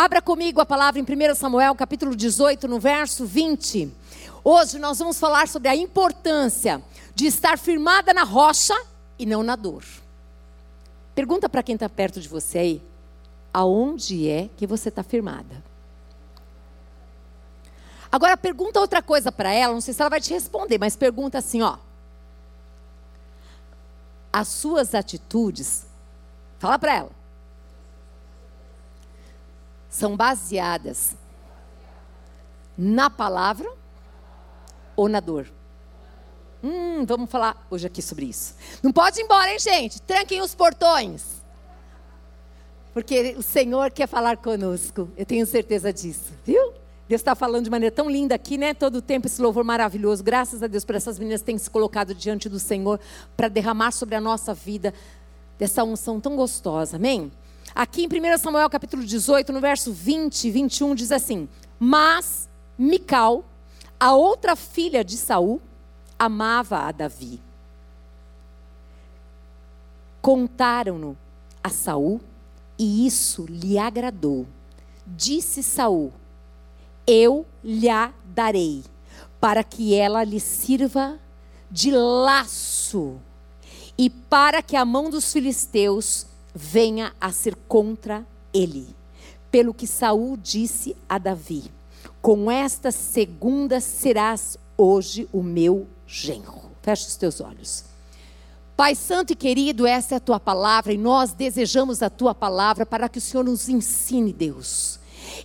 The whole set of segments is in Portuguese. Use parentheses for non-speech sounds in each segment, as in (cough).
Abra comigo a palavra em 1 Samuel, capítulo 18, no verso 20. Hoje nós vamos falar sobre a importância de estar firmada na rocha e não na dor. Pergunta para quem está perto de você aí: aonde é que você está firmada? Agora pergunta outra coisa para ela, não sei se ela vai te responder, mas pergunta assim, ó. As suas atitudes, fala para ela, são baseadas na palavra ou na dor? Hum, vamos falar hoje aqui sobre isso. Não pode ir embora, hein, gente? Tranquem os portões. Porque o Senhor quer falar conosco. Eu tenho certeza disso, viu? Deus está falando de maneira tão linda aqui, né? Todo o tempo esse louvor maravilhoso. Graças a Deus por essas meninas têm se colocado diante do Senhor para derramar sobre a nossa vida dessa unção tão gostosa. Amém? Aqui em 1 Samuel capítulo 18, no verso 20 e 21, diz assim: Mas Mical, a outra filha de Saul, amava a Davi. Contaram-no a Saul e isso lhe agradou. Disse Saul: Eu lhe darei, para que ela lhe sirva de laço e para que a mão dos filisteus venha a ser contra ele. Pelo que Saul disse a Davi: Com esta segunda serás hoje o meu genro. Fecha os teus olhos. Pai Santo e querido, essa é a tua palavra e nós desejamos a tua palavra para que o Senhor nos ensine, Deus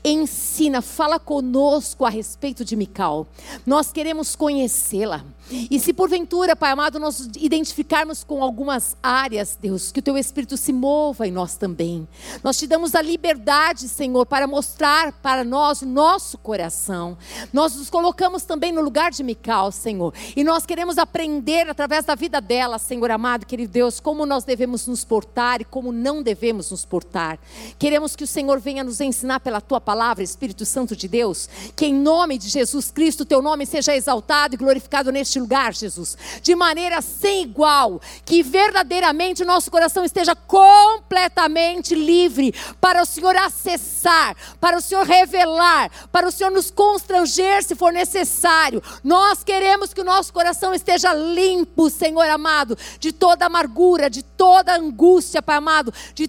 ensina, fala conosco a respeito de Mical. Nós queremos conhecê-la. E se porventura, Pai amado, nós identificarmos com algumas áreas, Deus, que o teu Espírito se mova em nós também. Nós te damos a liberdade, Senhor, para mostrar para nós o nosso coração. Nós nos colocamos também no lugar de Mical, Senhor. E nós queremos aprender através da vida dela, Senhor amado, querido Deus, como nós devemos nos portar e como não devemos nos portar. Queremos que o Senhor venha nos ensinar pela tua palavra, Espírito Santo de Deus, que em nome de Jesus Cristo, teu nome seja exaltado e glorificado neste lugar, Jesus, de maneira sem igual, que verdadeiramente o nosso coração esteja completamente livre para o Senhor acessar, para o Senhor revelar, para o Senhor nos constranger se for necessário. Nós queremos que o nosso coração esteja limpo, Senhor amado, de toda amargura, de toda angústia, Pai amado, de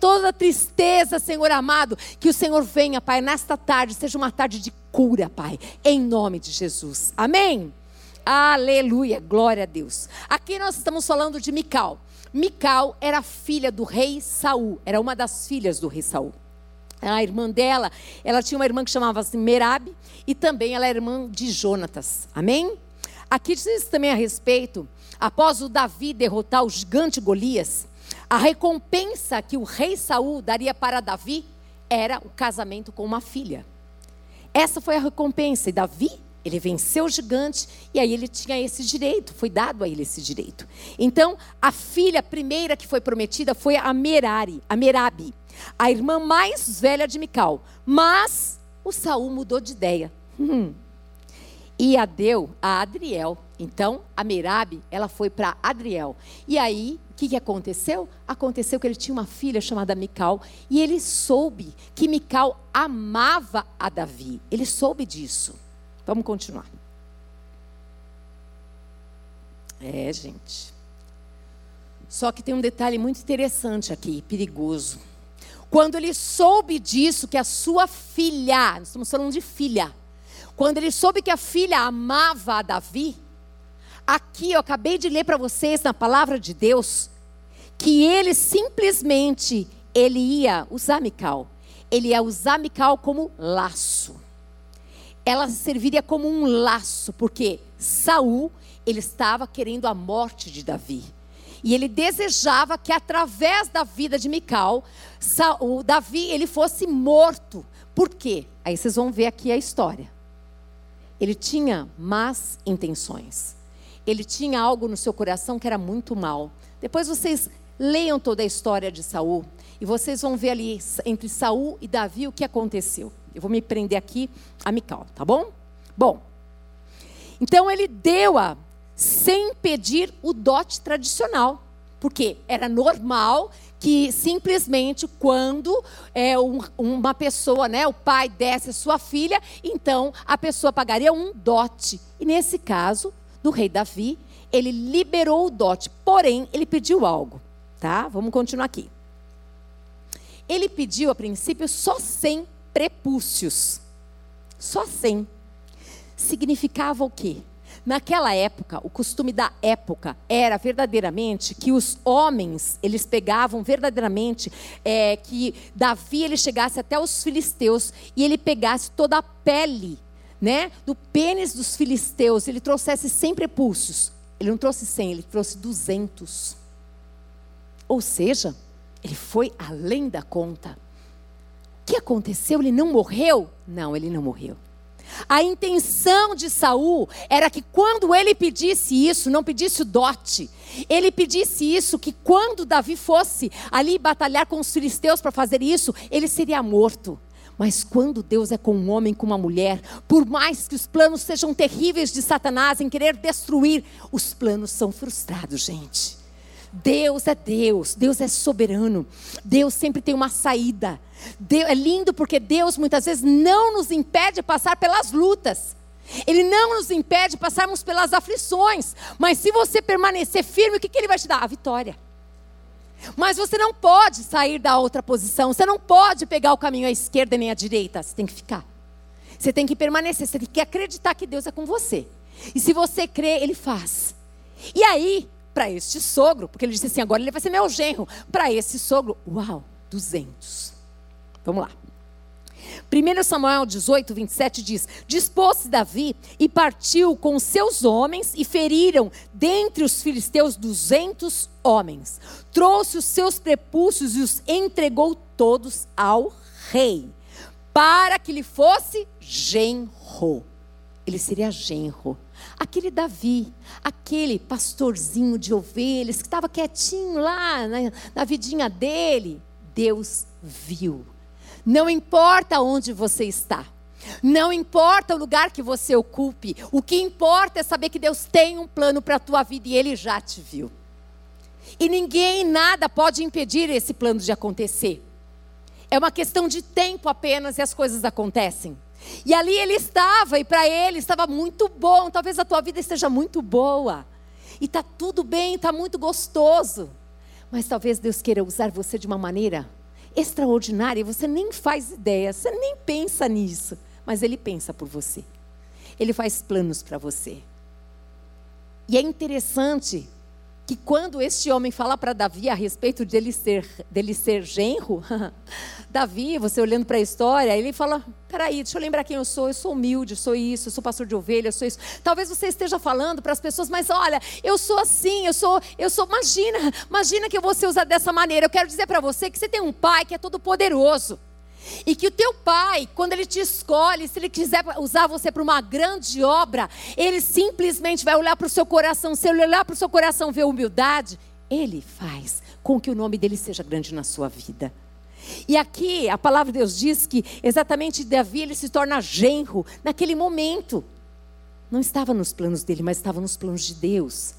toda tristeza, Senhor amado, que o Senhor venha, Pai, nesta tarde, seja uma tarde de cura, Pai, em nome de Jesus. Amém? Aleluia, glória a Deus. Aqui nós estamos falando de Mical. Mical era filha do rei Saul, era uma das filhas do rei Saul. A irmã dela, ela tinha uma irmã que chamava-se Merabe e também ela era irmã de Jonatas. Amém? Aqui diz também a respeito, após o Davi derrotar o gigante Golias, a recompensa que o rei Saul daria para Davi era o casamento com uma filha. Essa foi a recompensa. E Davi, ele venceu o gigante e aí ele tinha esse direito, foi dado a ele esse direito. Então, a filha primeira que foi prometida foi a Merari, a Merabi, a irmã mais velha de Mical. Mas o Saul mudou de ideia. Hum. E a deu a Adriel. Então, a Merabi, ela foi para Adriel. E aí, o que, que aconteceu? Aconteceu que ele tinha uma filha chamada Mical e ele soube que Mical amava a Davi. Ele soube disso. Vamos continuar. É, gente. Só que tem um detalhe muito interessante aqui, perigoso. Quando ele soube disso, que a sua filha, nós estamos falando de filha, quando ele soube que a filha amava a Davi, Aqui eu acabei de ler para vocês na palavra de Deus que ele simplesmente ele ia usar Mical. Ele ia usar Mical como laço. Ela serviria como um laço, porque Saul ele estava querendo a morte de Davi. E ele desejava que através da vida de Mical, Saul, Davi ele fosse morto. Por quê? Aí vocês vão ver aqui a história. Ele tinha más intenções ele tinha algo no seu coração que era muito mal. Depois vocês leiam toda a história de Saul e vocês vão ver ali entre Saul e Davi o que aconteceu. Eu vou me prender aqui a Mical, tá bom? Bom. Então ele deu-a sem pedir o dote tradicional, porque era normal que simplesmente quando é um, uma pessoa, né, o pai desse a sua filha, então a pessoa pagaria um dote. E nesse caso, do rei Davi, ele liberou o dote, porém ele pediu algo, tá? Vamos continuar aqui. Ele pediu a princípio só 100 prepúcios. Só 100. Significava o quê? Naquela época, o costume da época era verdadeiramente que os homens, eles pegavam verdadeiramente é, que Davi ele chegasse até os filisteus e ele pegasse toda a pele, né, do pênis dos filisteus, ele trouxesse 100 prepúcios. Ele não trouxe 100, ele trouxe 200. Ou seja, ele foi além da conta. Que aconteceu? Ele não morreu? Não, ele não morreu. A intenção de Saul era que quando ele pedisse isso, não pedisse o dote, ele pedisse isso que quando Davi fosse ali batalhar com os filisteus para fazer isso, ele seria morto. Mas quando Deus é com um homem, com uma mulher, por mais que os planos sejam terríveis de Satanás em querer destruir, os planos são frustrados, gente. Deus é Deus, Deus é soberano, Deus sempre tem uma saída. Deus, é lindo porque Deus muitas vezes não nos impede de passar pelas lutas. Ele não nos impede de passarmos pelas aflições. Mas se você permanecer firme, o que, que Ele vai te dar? A vitória. Mas você não pode sair da outra posição. Você não pode pegar o caminho à esquerda nem à direita. Você tem que ficar. Você tem que permanecer. Você tem que acreditar que Deus é com você. E se você crê, Ele faz. E aí, para este sogro, porque ele disse assim: agora ele vai ser meu genro. Para esse sogro, uau, 200. Vamos lá. 1 Samuel 18, 27 diz: Dispôs-se Davi e partiu com seus homens e feriram dentre os filisteus duzentos homens. Trouxe os seus prepúcios e os entregou todos ao rei, para que lhe fosse genro. Ele seria genro. Aquele Davi, aquele pastorzinho de ovelhas que estava quietinho lá na, na vidinha dele, Deus viu não importa onde você está. Não importa o lugar que você ocupe, o que importa é saber que Deus tem um plano para a tua vida e Ele já te viu. E ninguém, nada pode impedir esse plano de acontecer. É uma questão de tempo apenas e as coisas acontecem. E ali ele estava, e para ele estava muito bom. Talvez a tua vida esteja muito boa. E está tudo bem, está muito gostoso. Mas talvez Deus queira usar você de uma maneira extraordinária e você nem faz ideia, você nem pensa nisso, mas ele pensa por você. Ele faz planos para você. E é interessante que quando este homem fala para Davi a respeito dele ser, dele ser genro, (laughs) Davi, você olhando para a história, ele fala: peraí, deixa eu lembrar quem eu sou, eu sou humilde, sou isso, eu sou pastor de ovelha, eu sou isso. Talvez você esteja falando para as pessoas, mas olha, eu sou assim, eu sou, eu sou, imagina, imagina que eu vou ser usado dessa maneira. Eu quero dizer para você que você tem um pai que é todo poderoso. E que o teu pai, quando ele te escolhe, se ele quiser usar você para uma grande obra, ele simplesmente vai olhar para o seu coração. Se ele olhar para o seu coração ver humildade, ele faz com que o nome dele seja grande na sua vida. E aqui a palavra de Deus diz que exatamente Davi ele se torna genro naquele momento. Não estava nos planos dele, mas estava nos planos de Deus.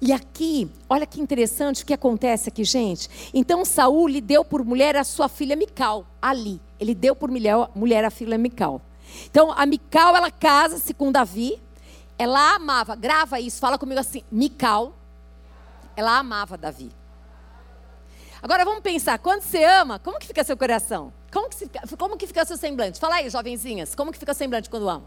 E aqui, olha que interessante o que acontece aqui, gente. Então Saul lhe deu por mulher a sua filha Mical, ali. Ele deu por mulher, mulher a filha Mical. Então a Mical ela casa-se com Davi. Ela amava, grava isso, fala comigo assim, Mical. Ela amava Davi. Agora vamos pensar, quando você ama, como que fica seu coração? Como que, fica, como que fica seu semblante? Fala aí, jovenzinhas, como que fica o semblante quando ama?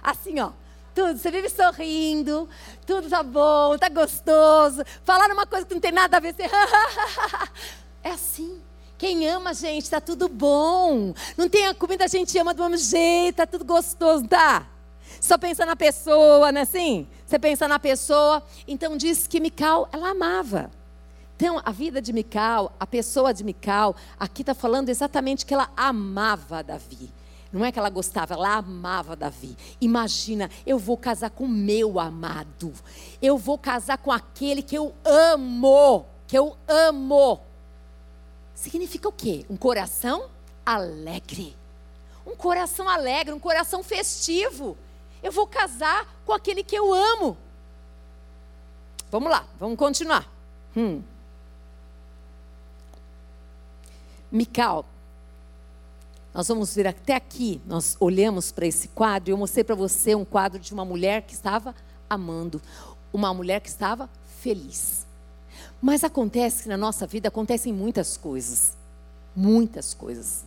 Assim, ó tudo, você vive sorrindo, tudo tá bom, tá gostoso. Falar uma coisa que não tem nada a ver, você... (laughs) é assim. Quem ama, gente, tá tudo bom. Não tem a comida, a gente ama do mesmo jeito, tá tudo gostoso, tá? Só pensa na pessoa, não é assim? Você pensa na pessoa. Então diz que Mical, ela amava. Então, a vida de Mical, a pessoa de Mical, aqui está falando exatamente que ela amava Davi. Não é que ela gostava, ela amava Davi. Imagina, eu vou casar com meu amado. Eu vou casar com aquele que eu amo. Que eu amo. Significa o quê? Um coração alegre. Um coração alegre, um coração festivo. Eu vou casar com aquele que eu amo. Vamos lá, vamos continuar. Hum. Mical, nós vamos ver até aqui, nós olhamos para esse quadro e eu mostrei para você um quadro de uma mulher que estava amando, uma mulher que estava feliz. Mas acontece que na nossa vida acontecem muitas coisas, muitas coisas.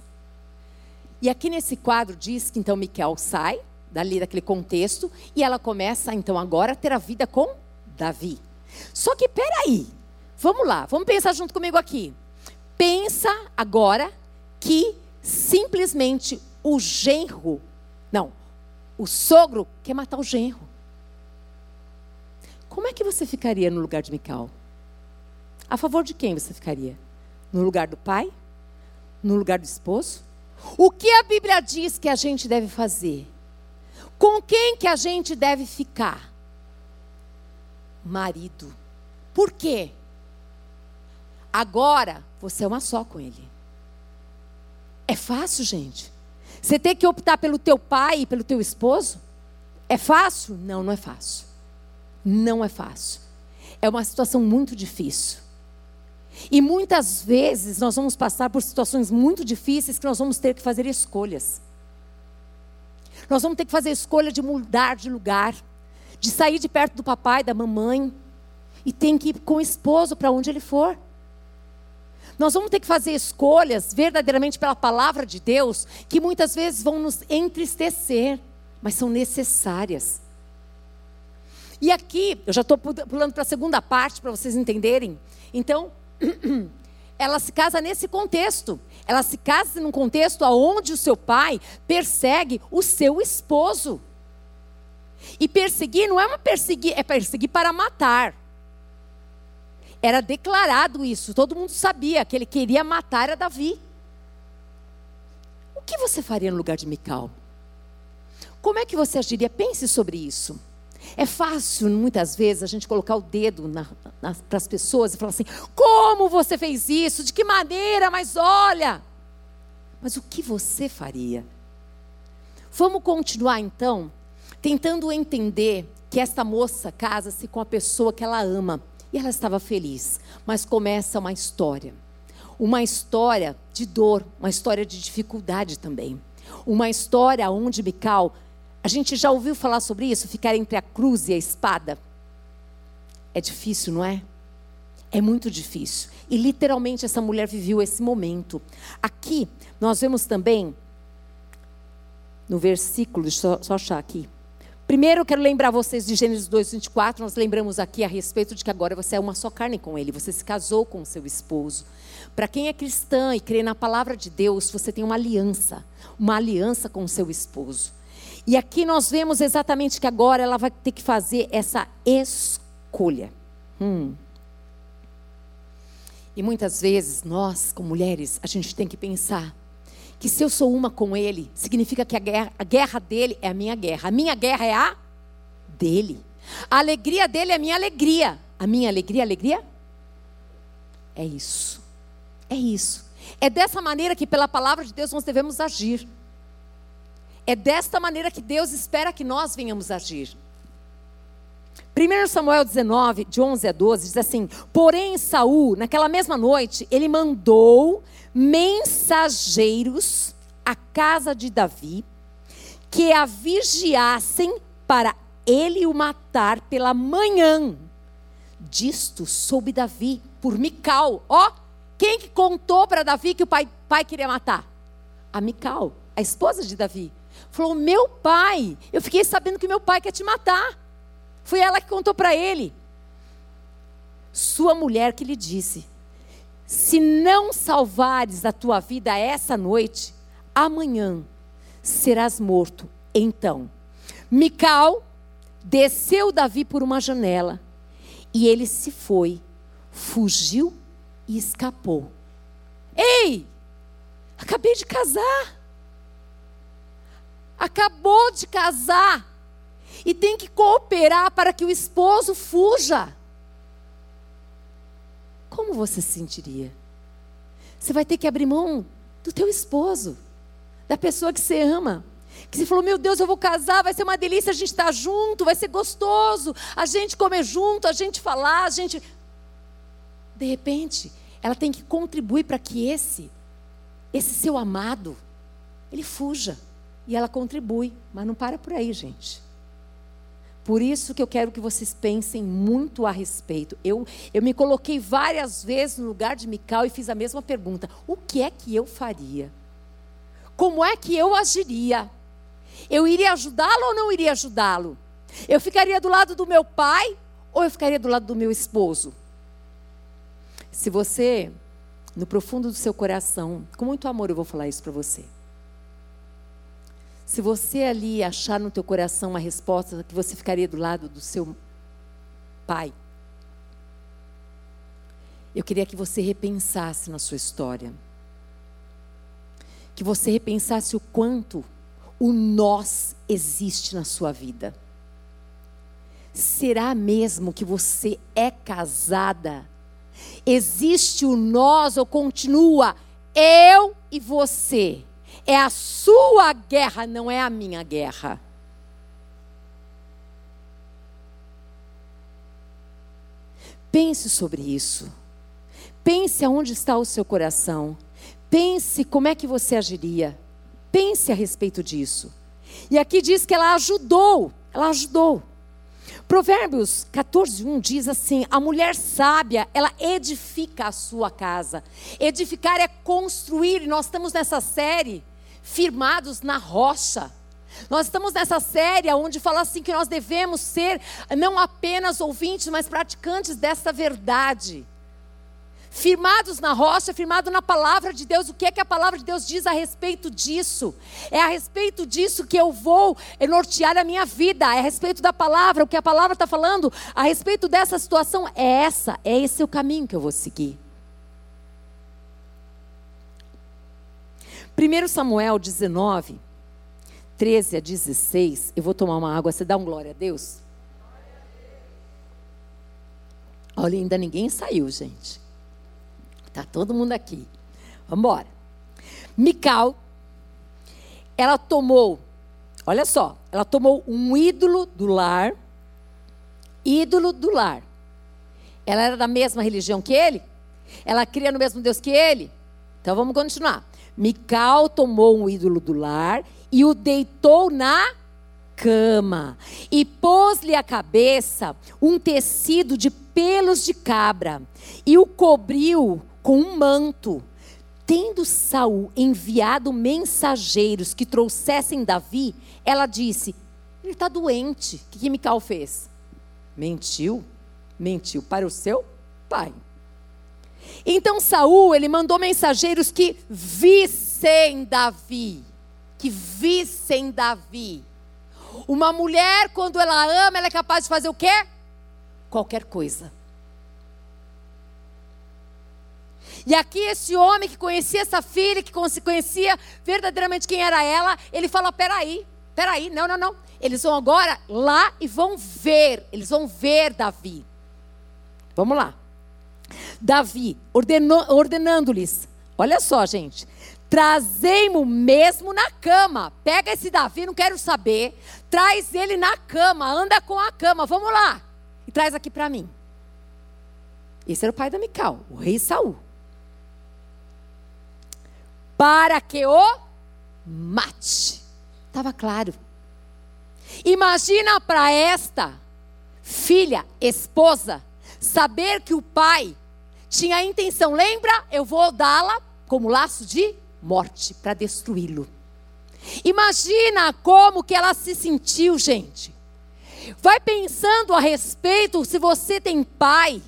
E aqui nesse quadro diz que então Miquel sai dali daquele contexto e ela começa então agora a ter a vida com Davi. Só que peraí, vamos lá, vamos pensar junto comigo aqui. Pensa agora que simplesmente o genro, não, o sogro quer matar o genro. Como é que você ficaria no lugar de Mical? A favor de quem você ficaria? No lugar do pai? No lugar do esposo? O que a Bíblia diz que a gente deve fazer? Com quem que a gente deve ficar? Marido. Por quê? Agora você é uma só com ele. É fácil, gente. Você ter que optar pelo teu pai e pelo teu esposo? É fácil? Não, não é fácil. Não é fácil. É uma situação muito difícil. E muitas vezes nós vamos passar por situações muito difíceis que nós vamos ter que fazer escolhas. Nós vamos ter que fazer a escolha de mudar de lugar, de sair de perto do papai, da mamãe, e tem que ir com o esposo para onde ele for. Nós vamos ter que fazer escolhas verdadeiramente pela palavra de Deus, que muitas vezes vão nos entristecer, mas são necessárias. E aqui, eu já estou pulando para a segunda parte para vocês entenderem. Então, (clears throat) ela se casa nesse contexto. Ela se casa num contexto onde o seu pai persegue o seu esposo. E perseguir não é uma perseguir, é perseguir para matar. Era declarado isso, todo mundo sabia que ele queria matar a Davi. O que você faria no lugar de Mical? Como é que você agiria? Pense sobre isso. É fácil, muitas vezes, a gente colocar o dedo para as pessoas e falar assim: como você fez isso? De que maneira? Mas olha. Mas o que você faria? Vamos continuar então, tentando entender que esta moça casa-se com a pessoa que ela ama. E ela estava feliz. Mas começa uma história. Uma história de dor, uma história de dificuldade também. Uma história onde Mical, a gente já ouviu falar sobre isso, ficar entre a cruz e a espada. É difícil, não é? É muito difícil. E literalmente essa mulher viveu esse momento. Aqui nós vemos também no versículo, eu só achar aqui. Primeiro, eu quero lembrar vocês de Gênesis 2, 24. Nós lembramos aqui a respeito de que agora você é uma só carne com ele. Você se casou com o seu esposo. Para quem é cristã e crê na palavra de Deus, você tem uma aliança. Uma aliança com o seu esposo. E aqui nós vemos exatamente que agora ela vai ter que fazer essa escolha. Hum. E muitas vezes, nós, como mulheres, a gente tem que pensar que se eu sou uma com ele, significa que a guerra, a guerra dele é a minha guerra. A minha guerra é a dele. A alegria dele é a minha alegria. A minha alegria alegria? É isso. É isso. É dessa maneira que, pela palavra de Deus, nós devemos agir. É desta maneira que Deus espera que nós venhamos agir. 1 Samuel 19, de 11 a 12, diz assim: Porém, Saul, naquela mesma noite, ele mandou mensageiros à casa de Davi, que a vigiassem para ele o matar pela manhã. Disto soube Davi por Mical. Ó, quem que contou para Davi que o pai, pai queria matar? A Mical, a esposa de Davi. Falou: Meu pai, eu fiquei sabendo que meu pai quer te matar. Foi ela que contou para ele. Sua mulher que lhe disse: Se não salvares a tua vida essa noite, amanhã serás morto. Então, Mical desceu Davi por uma janela e ele se foi, fugiu e escapou. Ei! Acabei de casar. Acabou de casar e tem que cooperar para que o esposo fuja. Como você se sentiria? Você vai ter que abrir mão do teu esposo, da pessoa que você ama. Que você falou, meu Deus, eu vou casar, vai ser uma delícia a gente estar junto, vai ser gostoso, a gente comer junto, a gente falar, a gente. De repente, ela tem que contribuir para que esse esse seu amado, ele fuja. E ela contribui, mas não para por aí, gente. Por isso que eu quero que vocês pensem muito a respeito. Eu, eu me coloquei várias vezes no lugar de Mical e fiz a mesma pergunta: o que é que eu faria? Como é que eu agiria? Eu iria ajudá-lo ou não iria ajudá-lo? Eu ficaria do lado do meu pai ou eu ficaria do lado do meu esposo? Se você, no profundo do seu coração, com muito amor eu vou falar isso para você. Se você ali achar no teu coração uma resposta que você ficaria do lado do seu pai, eu queria que você repensasse na sua história. Que você repensasse o quanto o nós existe na sua vida. Será mesmo que você é casada? Existe o nós ou continua eu e você? É a sua guerra, não é a minha guerra. Pense sobre isso. Pense aonde está o seu coração. Pense como é que você agiria. Pense a respeito disso. E aqui diz que ela ajudou. Ela ajudou. Provérbios 14, 1 diz assim: a mulher sábia, ela edifica a sua casa. Edificar é construir, nós estamos nessa série firmados na rocha. Nós estamos nessa série onde fala assim que nós devemos ser não apenas ouvintes, mas praticantes dessa verdade. Firmados na rocha, firmado na palavra de Deus. O que é que a palavra de Deus diz a respeito disso? É a respeito disso que eu vou nortear a minha vida. É a respeito da palavra. O que a palavra está falando a respeito dessa situação é essa. É esse o caminho que eu vou seguir. 1 Samuel 19, 13 a 16. Eu vou tomar uma água. Você dá um glória a Deus? Olha, ainda ninguém saiu, gente. Tá todo mundo aqui. Vamos embora. Mical, ela tomou, olha só, ela tomou um ídolo do lar, ídolo do lar. Ela era da mesma religião que ele? Ela cria no mesmo Deus que ele? Então vamos continuar. Mical tomou um ídolo do lar e o deitou na cama e pôs-lhe a cabeça um tecido de pelos de cabra e o cobriu com um manto. Tendo Saul enviado mensageiros que trouxessem Davi, ela disse: Ele está doente. O que, que Mical fez? Mentiu. Mentiu para o seu pai. Então Saul, ele mandou mensageiros que vissem Davi, que vissem Davi. Uma mulher, quando ela ama, ela é capaz de fazer o quê? Qualquer coisa. E aqui esse homem que conhecia essa filha, que conhecia verdadeiramente quem era ela, ele fala: peraí, peraí, não, não, não. Eles vão agora lá e vão ver, eles vão ver Davi. Vamos lá. Davi, ordenando-lhes: olha só, gente, trazei-mo mesmo na cama. Pega esse Davi, não quero saber. Traz ele na cama, anda com a cama, vamos lá. E traz aqui para mim. Esse era o pai da Mical, o rei Saul. Para que o mate. Estava claro. Imagina para esta filha, esposa, saber que o pai tinha a intenção, lembra? Eu vou dá-la como laço de morte para destruí-lo. Imagina como que ela se sentiu, gente. Vai pensando a respeito se você tem pai,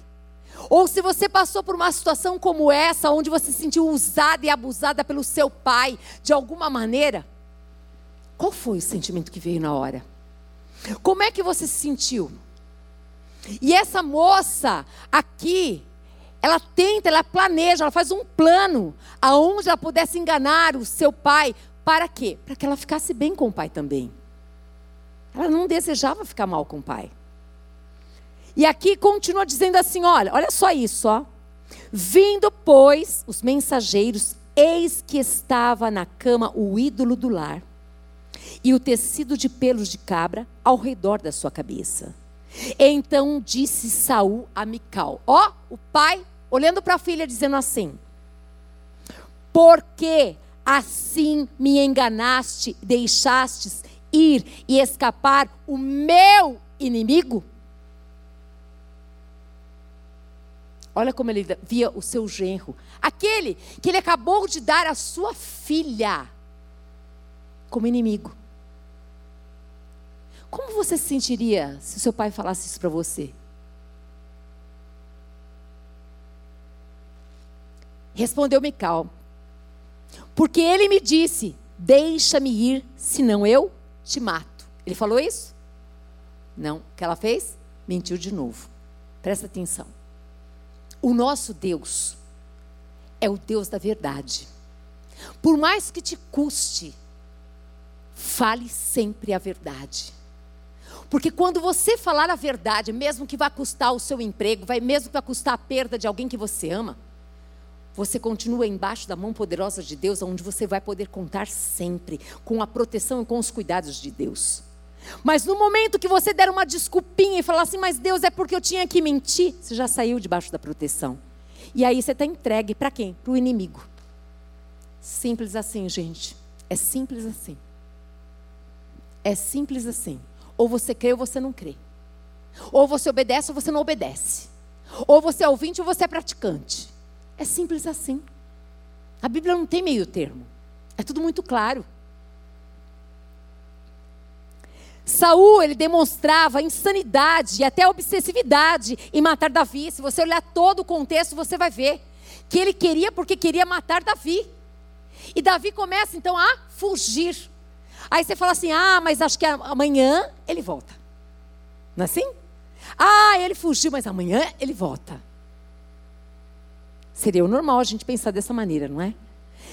ou se você passou por uma situação como essa, onde você se sentiu usada e abusada pelo seu pai, de alguma maneira. Qual foi o sentimento que veio na hora? Como é que você se sentiu? E essa moça aqui, ela tenta, ela planeja, ela faz um plano aonde ela pudesse enganar o seu pai. Para quê? Para que ela ficasse bem com o pai também. Ela não desejava ficar mal com o pai. E aqui continua dizendo assim: olha, olha só isso, ó. Vindo, pois, os mensageiros, eis que estava na cama o ídolo do lar e o tecido de pelos de cabra ao redor da sua cabeça. Então disse Saul a Mical: Ó, oh, o pai olhando para a filha dizendo assim: Porque assim me enganaste, deixastes ir e escapar o meu inimigo? Olha como ele via o seu genro, aquele que ele acabou de dar a sua filha como inimigo. Como você se sentiria se seu pai falasse isso para você? Respondeu Mical, porque ele me disse: Deixa-me ir, senão eu te mato. Ele falou isso? Não. O que ela fez? Mentiu de novo. Presta atenção. O nosso Deus é o Deus da verdade. Por mais que te custe, fale sempre a verdade. Porque quando você falar a verdade, mesmo que vá custar o seu emprego, vai mesmo que vá custar a perda de alguém que você ama, você continua embaixo da mão poderosa de Deus, onde você vai poder contar sempre com a proteção e com os cuidados de Deus. Mas no momento que você der uma desculpinha e falar assim, mas Deus é porque eu tinha que mentir, você já saiu debaixo da proteção. E aí você está entregue para quem? Para o inimigo. Simples assim, gente. É simples assim. É simples assim. Ou você crê ou você não crê. Ou você obedece ou você não obedece. Ou você é ouvinte ou você é praticante. É simples assim. A Bíblia não tem meio termo. É tudo muito claro. Saul, ele demonstrava insanidade e até obsessividade em matar Davi. Se você olhar todo o contexto, você vai ver que ele queria porque queria matar Davi. E Davi começa então a fugir. Aí você fala assim: ah, mas acho que amanhã ele volta. Não é assim? Ah, ele fugiu, mas amanhã ele volta. Seria o normal a gente pensar dessa maneira, não é?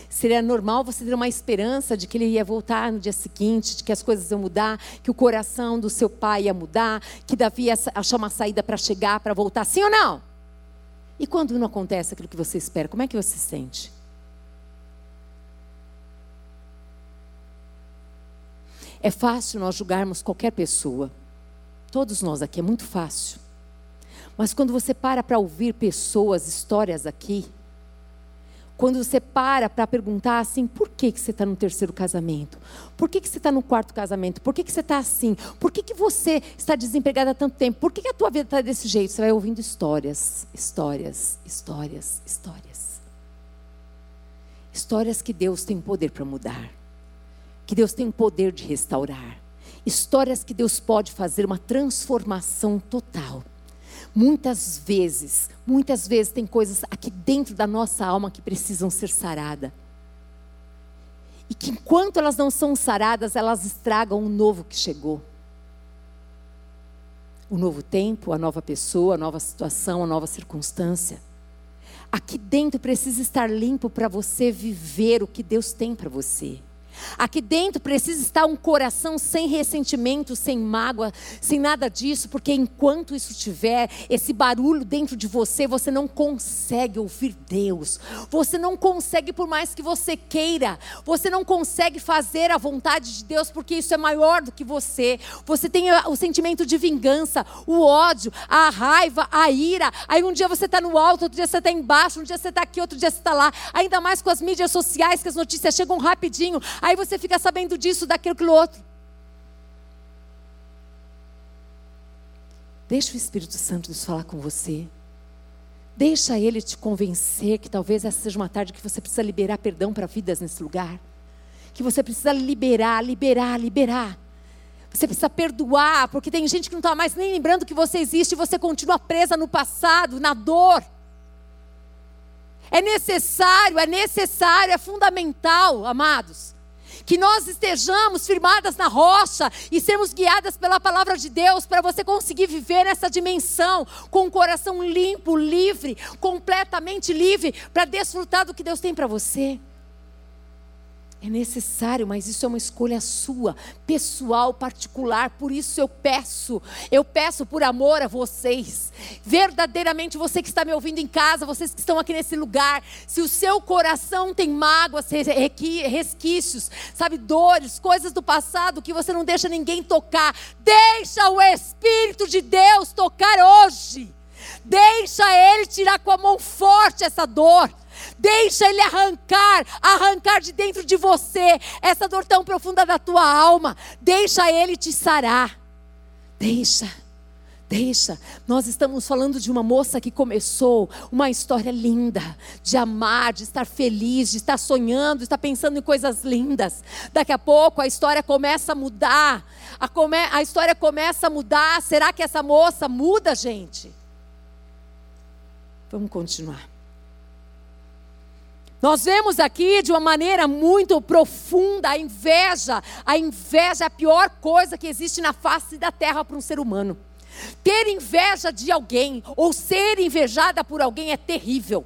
Seria normal você ter uma esperança de que ele ia voltar no dia seguinte, de que as coisas iam mudar, que o coração do seu pai ia mudar, que Davi ia achar uma saída para chegar, para voltar, sim ou não? E quando não acontece aquilo que você espera, como é que você se sente? É fácil nós julgarmos qualquer pessoa. Todos nós aqui, é muito fácil. Mas quando você para para ouvir pessoas, histórias aqui, quando você para para perguntar assim, por que, que você está no terceiro casamento? Por que, que você está no quarto casamento? Por que, que você está assim? Por que, que você está desempregada há tanto tempo? Por que, que a tua vida está desse jeito? Você vai ouvindo histórias, histórias, histórias, histórias. Histórias que Deus tem poder para mudar. Que Deus tem o poder de restaurar. Histórias que Deus pode fazer uma transformação total. Muitas vezes, muitas vezes tem coisas aqui dentro da nossa alma que precisam ser saradas. E que enquanto elas não são saradas, elas estragam o novo que chegou. O novo tempo, a nova pessoa, a nova situação, a nova circunstância. Aqui dentro precisa estar limpo para você viver o que Deus tem para você. Aqui dentro precisa estar um coração sem ressentimento, sem mágoa, sem nada disso, porque enquanto isso tiver, esse barulho dentro de você, você não consegue ouvir Deus. Você não consegue, por mais que você queira, você não consegue fazer a vontade de Deus, porque isso é maior do que você. Você tem o sentimento de vingança, o ódio, a raiva, a ira. Aí um dia você está no alto, outro dia você está embaixo, um dia você está aqui, outro dia você está lá. Ainda mais com as mídias sociais, que as notícias chegam rapidinho. Aí você fica sabendo disso, daquilo, aquilo outro. Deixa o Espírito Santo Deus falar com você. Deixa ele te convencer que talvez essa seja uma tarde que você precisa liberar perdão para vidas nesse lugar. Que você precisa liberar, liberar, liberar. Você precisa perdoar, porque tem gente que não está mais nem lembrando que você existe e você continua presa no passado, na dor. É necessário, é necessário, é fundamental, amados, que nós estejamos firmadas na rocha e sermos guiadas pela palavra de Deus para você conseguir viver nessa dimensão com o coração limpo, livre, completamente livre para desfrutar do que Deus tem para você. É necessário, mas isso é uma escolha sua, pessoal, particular. Por isso eu peço, eu peço por amor a vocês. Verdadeiramente, você que está me ouvindo em casa, vocês que estão aqui nesse lugar, se o seu coração tem mágoas, resquícios, sabe, dores, coisas do passado que você não deixa ninguém tocar, deixa o Espírito de Deus tocar hoje. Deixa Ele tirar com a mão forte essa dor Deixa ele arrancar, arrancar de dentro de você essa dor tão profunda da tua alma. Deixa ele te sarar. Deixa. Deixa, nós estamos falando de uma moça que começou uma história linda, de amar, de estar feliz, de estar sonhando, de estar pensando em coisas lindas. Daqui a pouco a história começa a mudar, a, come, a história começa a mudar. Será que essa moça muda, gente? Vamos continuar. Nós vemos aqui de uma maneira muito profunda a inveja. A inveja é a pior coisa que existe na face da terra para um ser humano. Ter inveja de alguém ou ser invejada por alguém é terrível.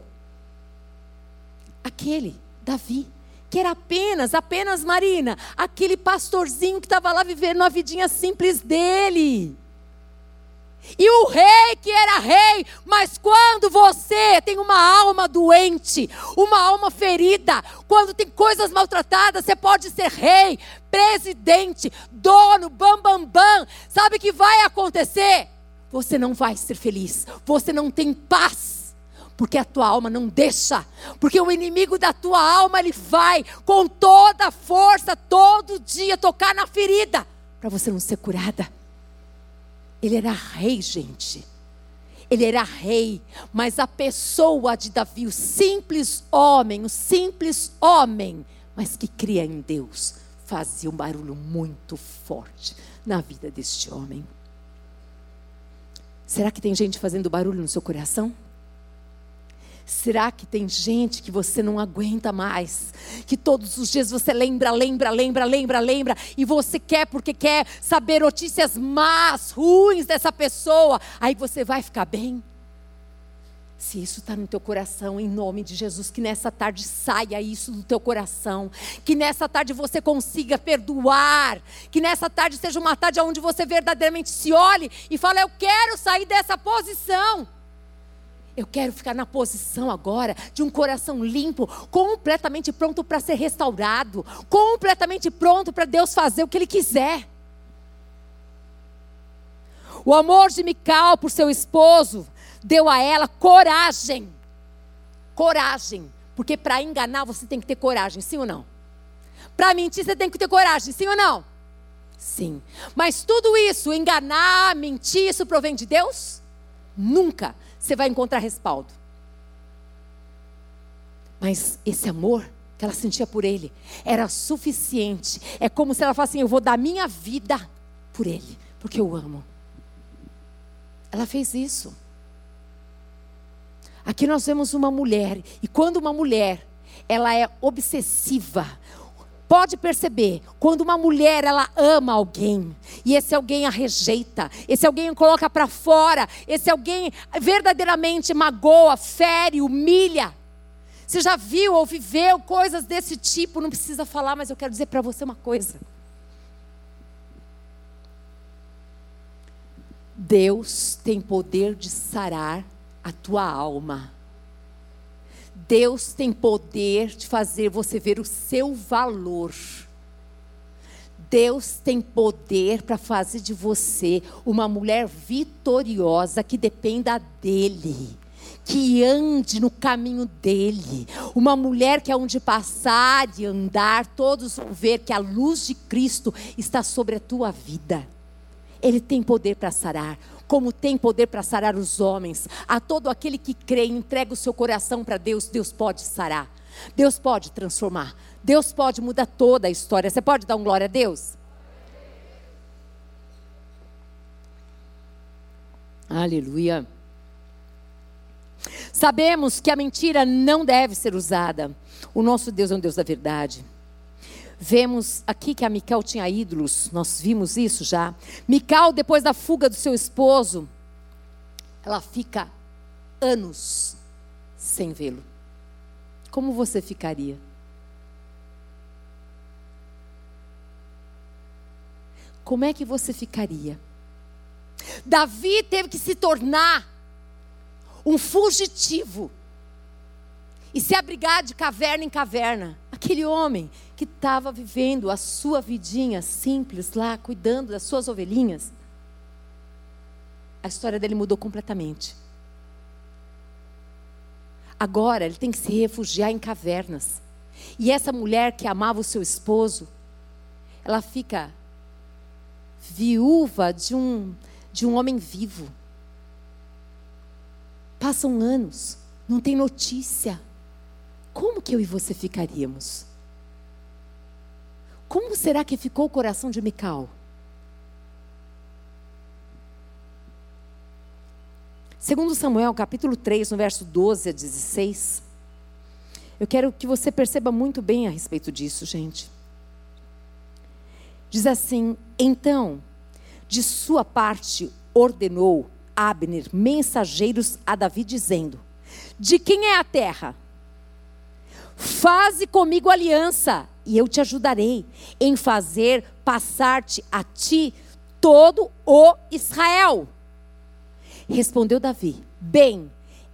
Aquele, Davi, que era apenas, apenas Marina, aquele pastorzinho que estava lá vivendo a vidinha simples dele. E o rei que era rei, mas quando você tem uma alma doente, uma alma ferida, quando tem coisas maltratadas, você pode ser rei, presidente, dono, bam bam bam. Sabe o que vai acontecer? Você não vai ser feliz. Você não tem paz. Porque a tua alma não deixa. Porque o inimigo da tua alma, ele vai com toda a força, todo dia, tocar na ferida. Para você não ser curada. Ele era rei, gente. Ele era rei, mas a pessoa de Davi, o simples homem, o simples homem, mas que cria em Deus, fazia um barulho muito forte na vida deste homem. Será que tem gente fazendo barulho no seu coração? Será que tem gente que você não aguenta mais? Que todos os dias você lembra, lembra, lembra, lembra, lembra, e você quer porque quer saber notícias más, ruins dessa pessoa, aí você vai ficar bem? Se isso está no teu coração, em nome de Jesus, que nessa tarde saia isso do teu coração. Que nessa tarde você consiga perdoar. Que nessa tarde seja uma tarde onde você verdadeiramente se olhe e fale: Eu quero sair dessa posição. Eu quero ficar na posição agora de um coração limpo, completamente pronto para ser restaurado, completamente pronto para Deus fazer o que Ele quiser. O amor de Mical por seu esposo deu a ela coragem. Coragem. Porque para enganar você tem que ter coragem, sim ou não? Para mentir você tem que ter coragem, sim ou não? Sim. Mas tudo isso, enganar, mentir, isso provém de Deus? Nunca você vai encontrar respaldo. Mas esse amor que ela sentia por ele era suficiente. É como se ela falasse assim: Eu vou dar minha vida por ele, porque eu amo. Ela fez isso. Aqui nós vemos uma mulher, e quando uma mulher ela é obsessiva, pode perceber, quando uma mulher ela ama alguém e esse alguém a rejeita, esse alguém a coloca para fora, esse alguém verdadeiramente magoa, fere, humilha. Você já viu ou viveu coisas desse tipo? Não precisa falar, mas eu quero dizer para você uma coisa. Deus tem poder de sarar a tua alma. Deus tem poder de fazer você ver o seu valor. Deus tem poder para fazer de você uma mulher vitoriosa que dependa dEle, que ande no caminho dEle. Uma mulher que aonde passar e andar, todos vão ver que a luz de Cristo está sobre a tua vida. Ele tem poder para sarar como tem poder para sarar os homens. A todo aquele que crê e entrega o seu coração para Deus, Deus pode sarar. Deus pode transformar. Deus pode mudar toda a história. Você pode dar um glória a Deus? Aleluia. Sabemos que a mentira não deve ser usada. O nosso Deus é um Deus da verdade. Vemos aqui que a Mical tinha ídolos, nós vimos isso já. Mical, depois da fuga do seu esposo, ela fica anos sem vê-lo. Como você ficaria? Como é que você ficaria? Davi teve que se tornar um fugitivo e se abrigar de caverna em caverna. Aquele homem que estava vivendo a sua vidinha simples lá, cuidando das suas ovelhinhas, a história dele mudou completamente. Agora ele tem que se refugiar em cavernas. E essa mulher que amava o seu esposo, ela fica viúva de um, de um homem vivo. Passam anos, não tem notícia. Como que eu e você ficaríamos? Como será que ficou o coração de Mical? Segundo Samuel, capítulo 3, no verso 12 a 16. Eu quero que você perceba muito bem a respeito disso, gente. Diz assim: Então, de sua parte, ordenou Abner mensageiros a Davi, dizendo: De quem é a terra? Faze comigo aliança, e eu te ajudarei em fazer passar-te a ti todo o Israel. Respondeu Davi: Bem,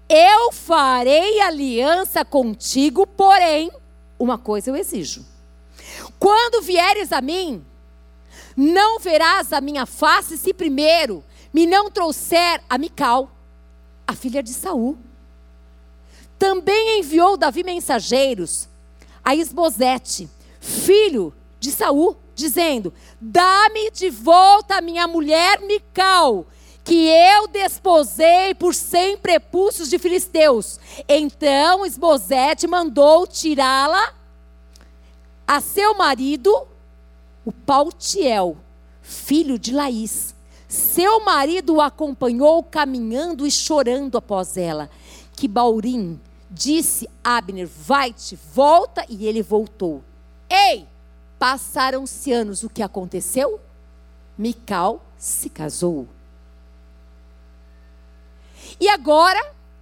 eu farei aliança contigo, porém, uma coisa eu exijo. Quando vieres a mim, não verás a minha face se primeiro me não trouxer a Mical, a filha de Saul. Também enviou Davi mensageiros a Esbozete, filho de Saul, dizendo: Dá-me de volta a minha mulher Mical, que eu desposei por cem prepúcios de filisteus. Então Esbozete mandou tirá-la a seu marido, o Pautiel, filho de Laís. Seu marido o acompanhou caminhando e chorando após ela. Que Baurim disse Abner: Vai-te, volta, e ele voltou. Ei, passaram-se anos, o que aconteceu? Mical se casou. E agora,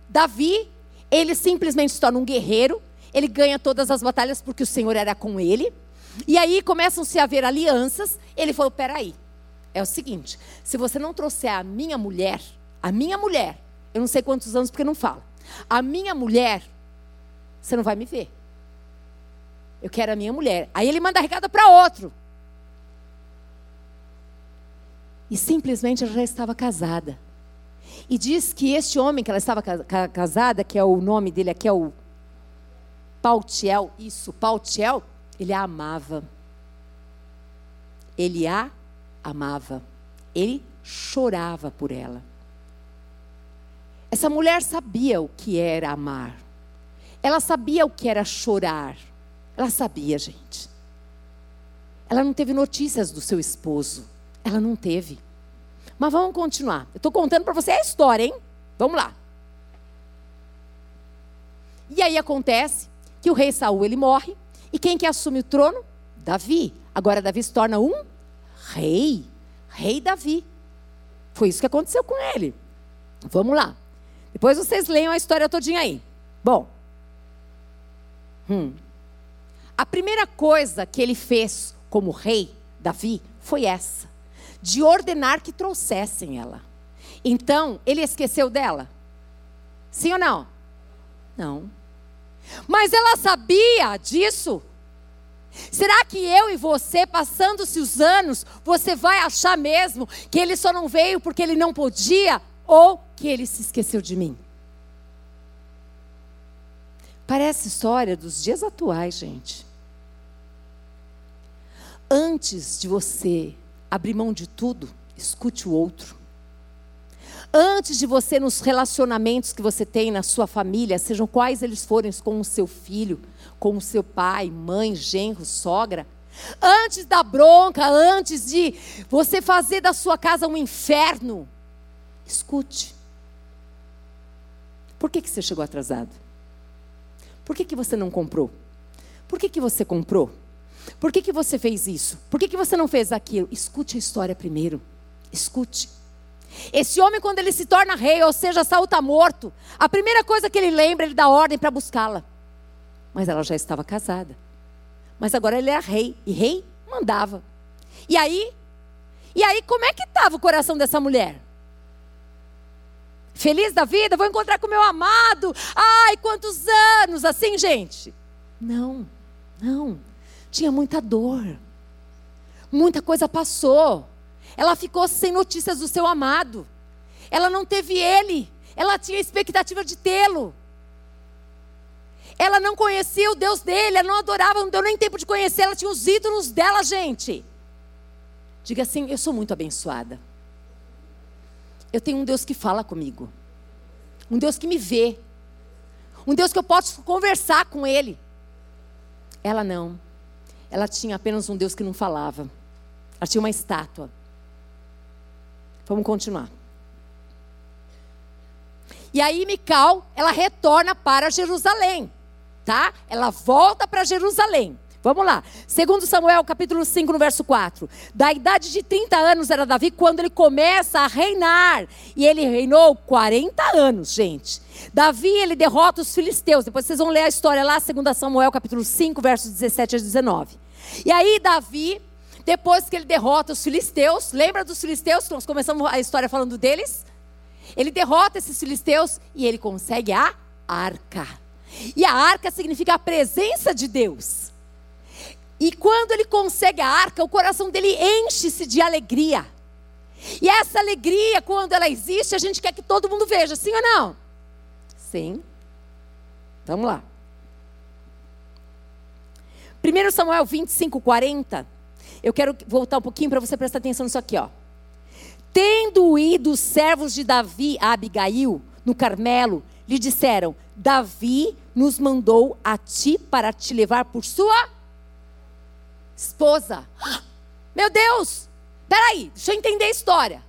Davi, ele simplesmente se torna um guerreiro, ele ganha todas as batalhas porque o Senhor era com ele. E aí começam-se a haver alianças. Ele falou: peraí, é o seguinte: se você não trouxer a minha mulher, a minha mulher, eu não sei quantos anos porque não fala, a minha mulher, você não vai me ver. Eu quero a minha mulher. Aí ele manda recado para outro. E simplesmente ela já estava casada. E diz que este homem que ela estava casada, que é o nome dele aqui é o Pautiel, isso, Pautiel, ele a amava. Ele a amava. Ele chorava por ela. Essa mulher sabia o que era amar. Ela sabia o que era chorar. Ela sabia, gente. Ela não teve notícias do seu esposo. Ela não teve. Mas vamos continuar. Eu estou contando para você a história, hein? Vamos lá. E aí acontece que o rei Saul ele morre e quem que assume o trono? Davi. Agora Davi se torna um rei, rei Davi. Foi isso que aconteceu com ele. Vamos lá. Depois vocês leiam a história todinha aí. Bom. Hum. A primeira coisa que ele fez como rei, Davi, foi essa de ordenar que trouxessem ela. Então, ele esqueceu dela? Sim ou não? Não. Mas ela sabia disso? Será que eu e você, passando-se os anos, você vai achar mesmo que ele só não veio porque ele não podia ou que ele se esqueceu de mim? Parece história dos dias atuais, gente. Antes de você abrir mão de tudo, escute o outro. Antes de você, nos relacionamentos que você tem na sua família, sejam quais eles forem, com o seu filho, com o seu pai, mãe, genro, sogra, antes da bronca, antes de você fazer da sua casa um inferno, escute. Por que, que você chegou atrasado? Por que, que você não comprou? Por que, que você comprou? Por que, que você fez isso? Por que, que você não fez aquilo? Escute a história primeiro. Escute. Esse homem, quando ele se torna rei, ou seja, Saul está morto, a primeira coisa que ele lembra, ele dá ordem para buscá-la. Mas ela já estava casada. Mas agora ele era rei, e rei mandava. E aí, e aí como é que estava o coração dessa mulher? Feliz da vida, vou encontrar com meu amado. Ai, quantos anos, assim, gente? Não, não tinha muita dor. Muita coisa passou. Ela ficou sem notícias do seu amado. Ela não teve ele. Ela tinha expectativa de tê-lo. Ela não conhecia o Deus dele, ela não adorava, não deu nem tempo de conhecer, ela tinha os ídolos dela, gente. Diga assim: eu sou muito abençoada. Eu tenho um Deus que fala comigo, um Deus que me vê, um Deus que eu posso conversar com Ele. Ela não. Ela tinha apenas um Deus que não falava. Ela tinha uma estátua. Vamos continuar. E aí Mical, ela retorna para Jerusalém, tá? Ela volta para Jerusalém. Vamos lá. Segundo Samuel, capítulo 5, no verso 4. Da idade de 30 anos era Davi quando ele começa a reinar. E ele reinou 40 anos, gente. Davi, ele derrota os filisteus. Depois vocês vão ler a história lá, 2 Samuel, capítulo 5, versos 17 a 19. E aí Davi, depois que ele derrota os filisteus, lembra dos filisteus? Nós começamos a história falando deles. Ele derrota esses filisteus e ele consegue a arca. E a arca significa a presença de Deus. E quando ele consegue a arca, o coração dele enche-se de alegria. E essa alegria, quando ela existe, a gente quer que todo mundo veja, sim ou não? Sim. Vamos lá. 1 Samuel 25, 40. Eu quero voltar um pouquinho para você prestar atenção nisso aqui, ó. Tendo ido os servos de Davi a Abigail, no Carmelo, lhe disseram: Davi nos mandou a ti para te levar por sua esposa. (gasps) Meu Deus! Peraí, deixa eu entender a história.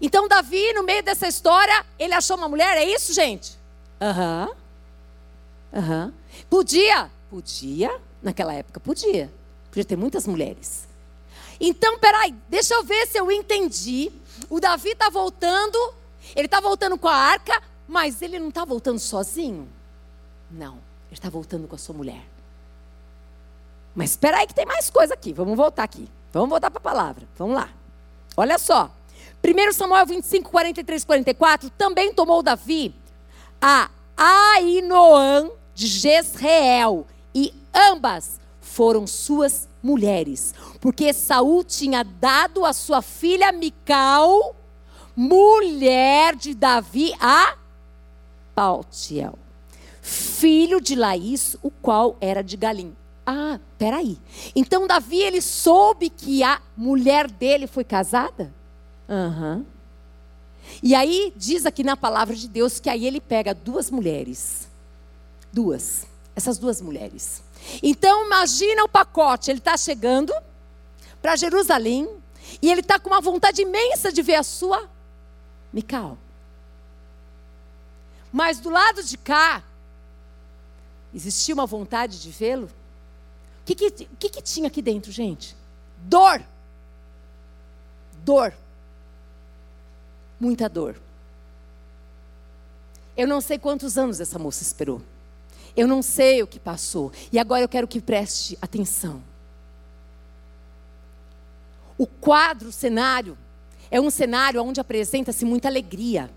Então, Davi, no meio dessa história, ele achou uma mulher, é isso, gente? Aham. Uhum. Aham. Uhum. Podia? Podia. Naquela época, podia. Podia ter muitas mulheres. Então, peraí, deixa eu ver se eu entendi. O Davi está voltando, ele está voltando com a arca, mas ele não está voltando sozinho? Não, ele está voltando com a sua mulher. Mas espera aí que tem mais coisa aqui. Vamos voltar aqui. Vamos voltar para a palavra. Vamos lá. Olha só. 1 Samuel 25, 43, 44. Também tomou Davi a Ainoã de Jezreel. E ambas foram suas mulheres. Porque Saul tinha dado a sua filha Mical, mulher de Davi, a Paltiel, filho de Laís, o qual era de Galim. Ah, peraí. Então Davi ele soube que a mulher dele foi casada? Aham. Uhum. E aí diz aqui na palavra de Deus que aí ele pega duas mulheres. Duas. Essas duas mulheres. Então imagina o pacote. Ele está chegando para Jerusalém e ele está com uma vontade imensa de ver a sua Mical. Mas do lado de cá existia uma vontade de vê-lo o que, que, que, que tinha aqui dentro, gente? Dor. Dor. Muita dor. Eu não sei quantos anos essa moça esperou. Eu não sei o que passou. E agora eu quero que preste atenção. O quadro, o cenário, é um cenário onde apresenta-se muita alegria.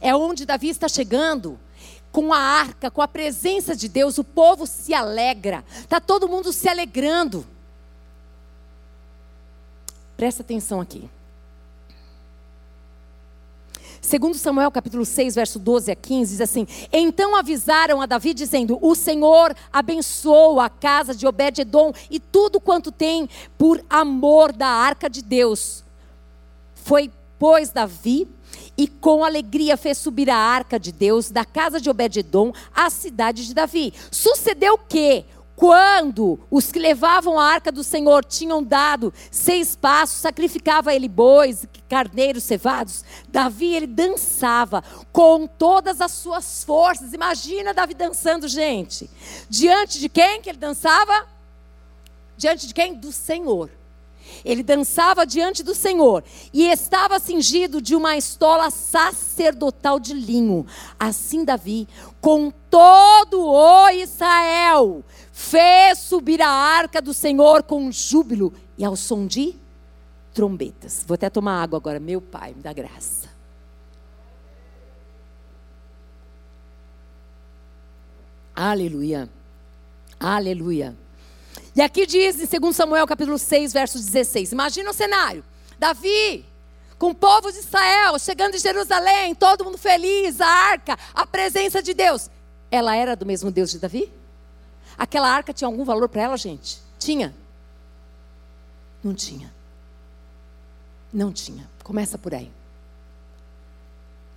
É onde Davi está chegando com a arca, com a presença de Deus, o povo se alegra. Está todo mundo se alegrando. Presta atenção aqui. Segundo Samuel capítulo 6, verso 12 a 15, diz assim: Então avisaram a Davi dizendo: O Senhor abençoa a casa de Obed-edom e tudo quanto tem por amor da arca de Deus. Foi, pois, Davi e com alegria fez subir a arca de Deus da casa de Obed-edom à cidade de Davi. Sucedeu que, quando os que levavam a arca do Senhor tinham dado seis passos, sacrificava ele bois, carneiros cevados, Davi ele dançava com todas as suas forças. Imagina Davi dançando, gente. Diante de quem que ele dançava? Diante de quem? Do Senhor. Ele dançava diante do Senhor e estava cingido de uma estola sacerdotal de linho. Assim Davi, com todo o Israel, fez subir a arca do Senhor com júbilo e ao som de trombetas. Vou até tomar água agora, meu Pai, me dá graça. Aleluia. Aleluia. E aqui diz em 2 Samuel capítulo 6, verso 16. Imagina o cenário. Davi, com o povo de Israel, chegando em Jerusalém, todo mundo feliz, a arca, a presença de Deus. Ela era do mesmo Deus de Davi? Aquela arca tinha algum valor para ela, gente? Tinha? Não tinha. Não tinha. Começa por aí.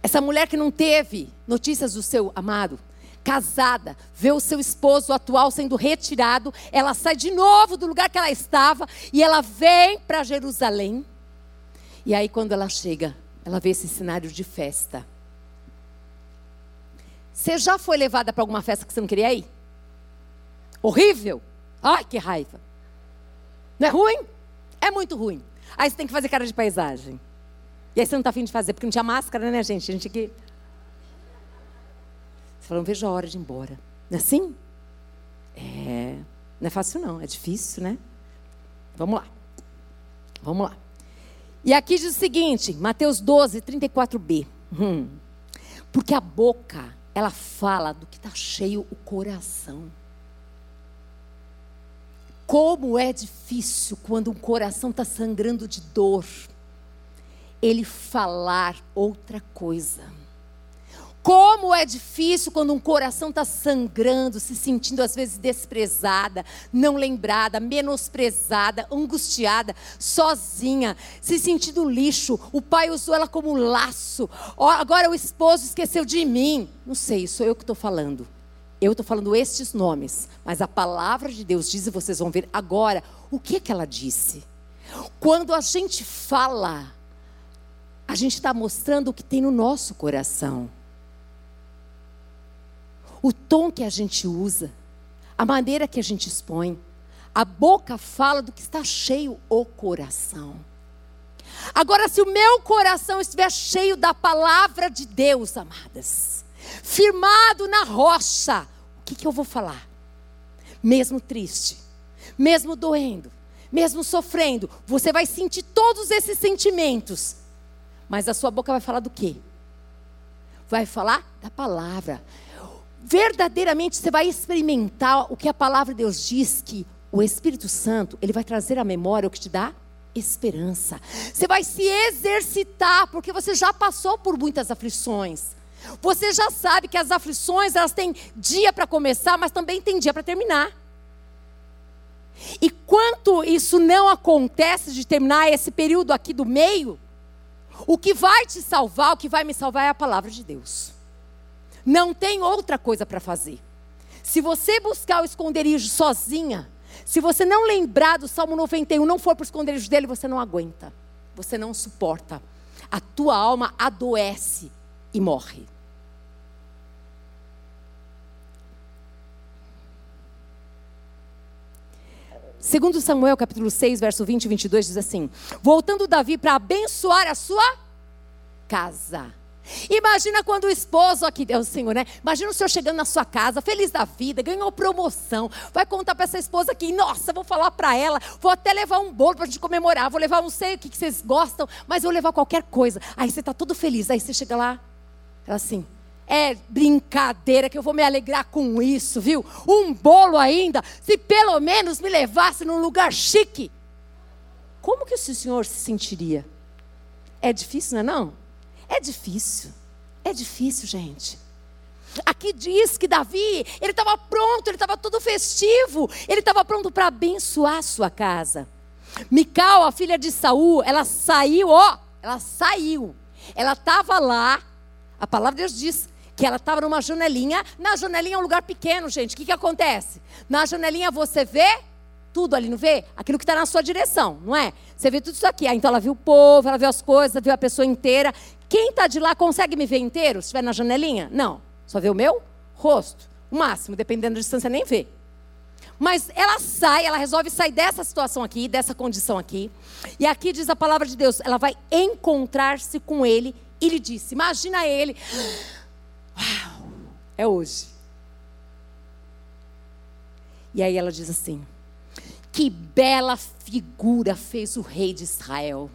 Essa mulher que não teve notícias do seu amado, casada, vê o seu esposo atual sendo retirado, ela sai de novo do lugar que ela estava e ela vem para Jerusalém. E aí, quando ela chega, ela vê esse cenário de festa. Você já foi levada para alguma festa que você não queria ir? Horrível? Ai, que raiva. Não é ruim? É muito ruim. Aí você tem que fazer cara de paisagem. E aí você não está afim de fazer, porque não tinha máscara, né, gente? A gente aqui. Você não vejo a hora de ir embora. Não é assim? É. Não é fácil, não. É difícil, né? Vamos lá. Vamos lá. E aqui diz o seguinte, Mateus 12, 34b. Hum. Porque a boca, ela fala do que está cheio o coração. Como é difícil quando um coração está sangrando de dor, ele falar outra coisa. Como é difícil quando um coração está sangrando, se sentindo às vezes desprezada, não lembrada, menosprezada, angustiada, sozinha, se sentindo lixo. O pai usou ela como laço. Agora o esposo esqueceu de mim. Não sei, sou eu que estou falando. Eu estou falando estes nomes, mas a palavra de Deus diz, e vocês vão ver agora, o que, que ela disse. Quando a gente fala, a gente está mostrando o que tem no nosso coração. O tom que a gente usa, a maneira que a gente expõe. A boca fala do que está cheio o coração. Agora, se o meu coração estiver cheio da palavra de Deus, amadas, firmado na rocha, o que, que eu vou falar? Mesmo triste, mesmo doendo, mesmo sofrendo, você vai sentir todos esses sentimentos, mas a sua boca vai falar do quê? Vai falar da palavra. Verdadeiramente você vai experimentar o que a palavra de Deus diz que o Espírito Santo, ele vai trazer à memória o que te dá esperança. Você vai se exercitar, porque você já passou por muitas aflições. Você já sabe que as aflições, elas têm dia para começar, mas também tem dia para terminar. E quanto isso não acontece de terminar esse período aqui do meio, o que vai te salvar, o que vai me salvar é a palavra de Deus. Não tem outra coisa para fazer. Se você buscar o esconderijo sozinha, se você não lembrar do Salmo 91, não for para o esconderijo dele, você não aguenta. Você não suporta. A tua alma adoece e morre. Segundo Samuel, capítulo 6, verso 20 e 22, diz assim: Voltando Davi para abençoar a sua casa. Imagina quando o esposo aqui, Deus Senhor, né? Imagina o senhor chegando na sua casa, feliz da vida, ganhou promoção, vai contar para essa esposa aqui, nossa, vou falar para ela, vou até levar um bolo para gente comemorar, vou levar não sei o que, que vocês gostam, mas vou levar qualquer coisa. Aí você está todo feliz, aí você chega lá, ela assim, é brincadeira que eu vou me alegrar com isso, viu? Um bolo ainda, se pelo menos me levasse num lugar chique. Como que o senhor se sentiria? É difícil, não é não? É difícil. É difícil, gente. Aqui diz que Davi, ele estava pronto, ele estava todo festivo, ele estava pronto para abençoar a sua casa. Mical, a filha de Saul, ela saiu, ó, ela saiu. Ela estava lá, a palavra de Deus diz que ela estava numa janelinha. Na janelinha é um lugar pequeno, gente. O que, que acontece? Na janelinha você vê tudo ali, não vê? Aquilo que está na sua direção, não é? Você vê tudo isso aqui. Ah, então ela viu o povo, ela viu as coisas, viu a pessoa inteira. Quem está de lá consegue me ver inteiro se estiver na janelinha? Não. Só vê o meu rosto. O máximo, dependendo da distância, nem vê. Mas ela sai, ela resolve sair dessa situação aqui, dessa condição aqui. E aqui diz a palavra de Deus: ela vai encontrar-se com ele e lhe disse: Imagina ele. Uau, é hoje. E aí ela diz assim: Que bela figura fez o rei de Israel.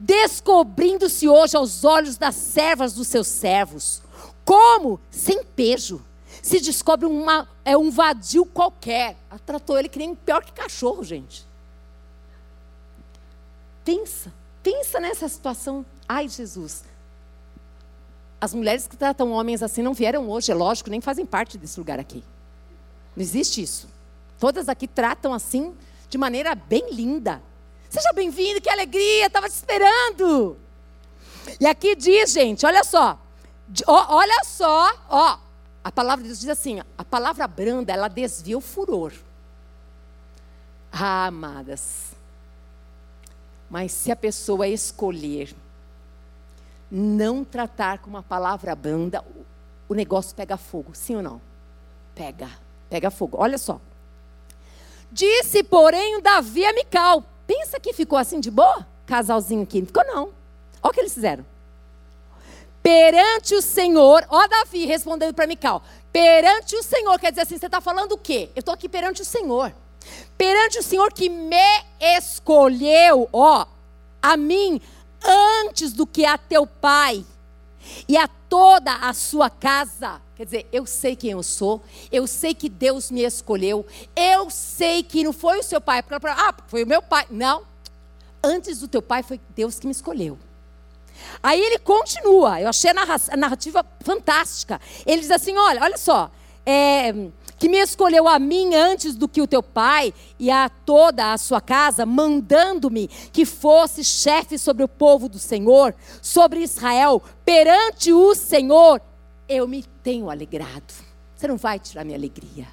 Descobrindo-se hoje aos olhos das servas dos seus servos, como sem pejo se descobre uma, é um vadio qualquer. Ela tratou ele que nem pior que cachorro, gente. Pensa, pensa nessa situação. Ai, Jesus, as mulheres que tratam homens assim não vieram hoje, é lógico, nem fazem parte desse lugar aqui. Não existe isso. Todas aqui tratam assim, de maneira bem linda. Seja bem-vindo, que alegria, estava te esperando. E aqui diz, gente, olha só. Olha só, ó. A palavra de Deus diz assim: a palavra branda, ela desvia o furor. Ah, amadas. Mas se a pessoa escolher não tratar com uma palavra branda, o negócio pega fogo, sim ou não? Pega, pega fogo. Olha só. Disse, porém, Davi a Mical. Pensa que ficou assim de boa? Casalzinho aqui. Não ficou, não. Olha o que eles fizeram. Perante o Senhor, ó Davi respondendo para Mical. Perante o Senhor, quer dizer assim, você está falando o quê? Eu estou aqui perante o Senhor. Perante o Senhor que me escolheu, ó, a mim, antes do que a teu pai e a toda a sua casa. Quer dizer, eu sei quem eu sou, eu sei que Deus me escolheu, eu sei que não foi o seu pai, porque ah, foi o meu pai. Não. Antes do teu pai foi Deus que me escolheu. Aí ele continua, eu achei a narrativa fantástica. Ele diz assim: olha, olha só, é, que me escolheu a mim antes do que o teu pai e a toda a sua casa, mandando-me que fosse chefe sobre o povo do Senhor, sobre Israel, perante o Senhor, eu me tenho alegrado. Você não vai tirar minha alegria.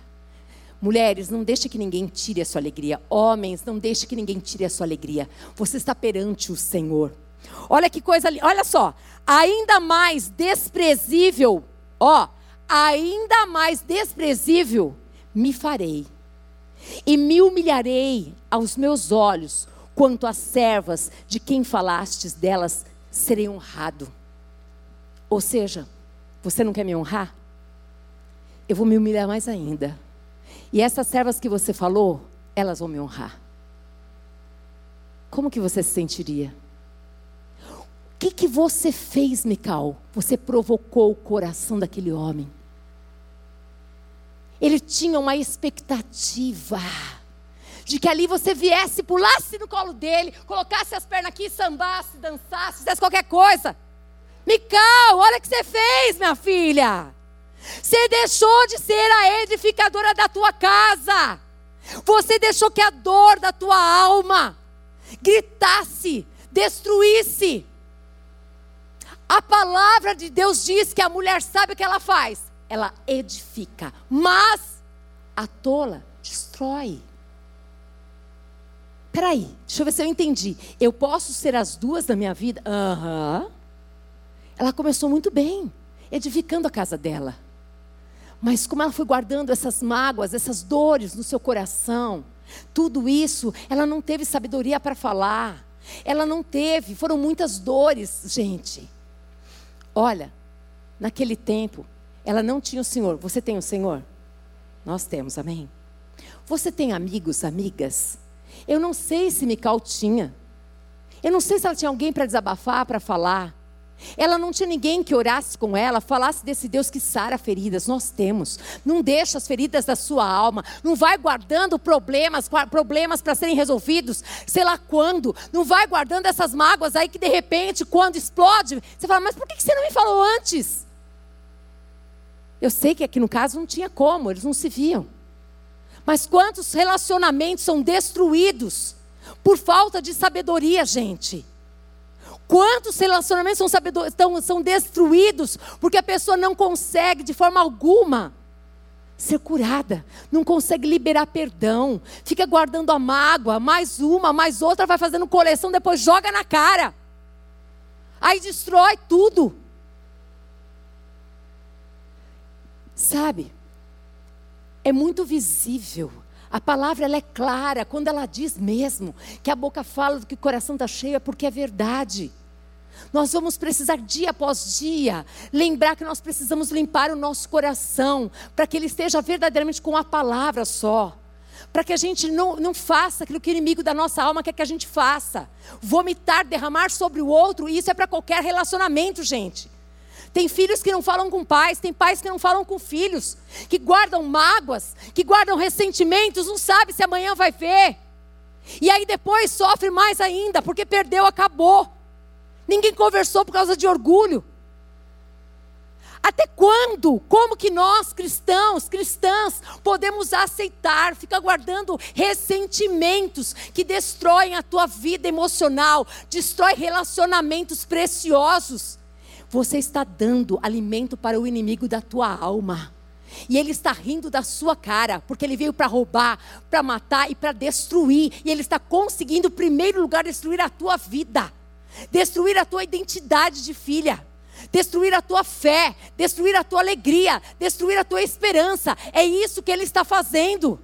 Mulheres, não deixe que ninguém tire a sua alegria. Homens, não deixe que ninguém tire a sua alegria. Você está perante o Senhor. Olha que coisa olha só. Ainda mais desprezível, ó, ainda mais desprezível me farei, e me humilharei aos meus olhos, quanto às servas de quem falastes delas serei honrado. Ou seja, você não quer me honrar? Eu vou me humilhar mais ainda. E essas servas que você falou, elas vão me honrar. Como que você se sentiria? O que, que você fez, Mical? Você provocou o coração daquele homem. Ele tinha uma expectativa de que ali você viesse, pulasse no colo dele, colocasse as pernas aqui, sambasse, dançasse, fizesse qualquer coisa. Mical, olha o que você fez, minha filha. Você deixou de ser a edificadora da tua casa. Você deixou que a dor da tua alma gritasse, destruísse. A palavra de Deus diz que a mulher sabe o que ela faz ela edifica, mas a tola destrói. Peraí, deixa eu ver se eu entendi. Eu posso ser as duas na minha vida? Aham. Uhum. Ela começou muito bem, edificando a casa dela. Mas como ela foi guardando essas mágoas, essas dores no seu coração, tudo isso, ela não teve sabedoria para falar. Ela não teve, foram muitas dores, gente. Olha, naquele tempo, ela não tinha o Senhor. Você tem o Senhor? Nós temos, amém? Você tem amigos, amigas? Eu não sei se Mical tinha. Eu não sei se ela tinha alguém para desabafar, para falar. Ela não tinha ninguém que orasse com ela, falasse desse Deus que sara feridas. Nós temos. Não deixa as feridas da sua alma. Não vai guardando problemas, problemas para serem resolvidos, sei lá quando. Não vai guardando essas mágoas aí que de repente, quando explode, você fala, mas por que você não me falou antes? Eu sei que aqui no caso não tinha como, eles não se viam. Mas quantos relacionamentos são destruídos por falta de sabedoria, gente? Quantos relacionamentos são, estão, são destruídos porque a pessoa não consegue, de forma alguma, ser curada, não consegue liberar perdão, fica guardando a mágoa, mais uma, mais outra, vai fazendo coleção, depois joga na cara. Aí destrói tudo. Sabe? É muito visível. A palavra ela é clara quando ela diz mesmo que a boca fala do que o coração está cheio, é porque é verdade. Nós vamos precisar dia após dia lembrar que nós precisamos limpar o nosso coração para que ele esteja verdadeiramente com a palavra só. Para que a gente não, não faça aquilo que o inimigo da nossa alma quer que a gente faça. Vomitar, derramar sobre o outro, isso é para qualquer relacionamento, gente. Tem filhos que não falam com pais, tem pais que não falam com filhos, que guardam mágoas, que guardam ressentimentos, não sabe se amanhã vai ver. E aí depois sofre mais ainda, porque perdeu, acabou. Ninguém conversou por causa de orgulho. Até quando? Como que nós, cristãos, cristãs, podemos aceitar, ficar guardando ressentimentos que destroem a tua vida emocional, destrói relacionamentos preciosos? Você está dando alimento para o inimigo da tua alma. E ele está rindo da sua cara, porque ele veio para roubar, para matar e para destruir. E ele está conseguindo, em primeiro lugar, destruir a tua vida, destruir a tua identidade de filha destruir a tua fé, destruir a tua alegria, destruir a tua esperança. É isso que ele está fazendo.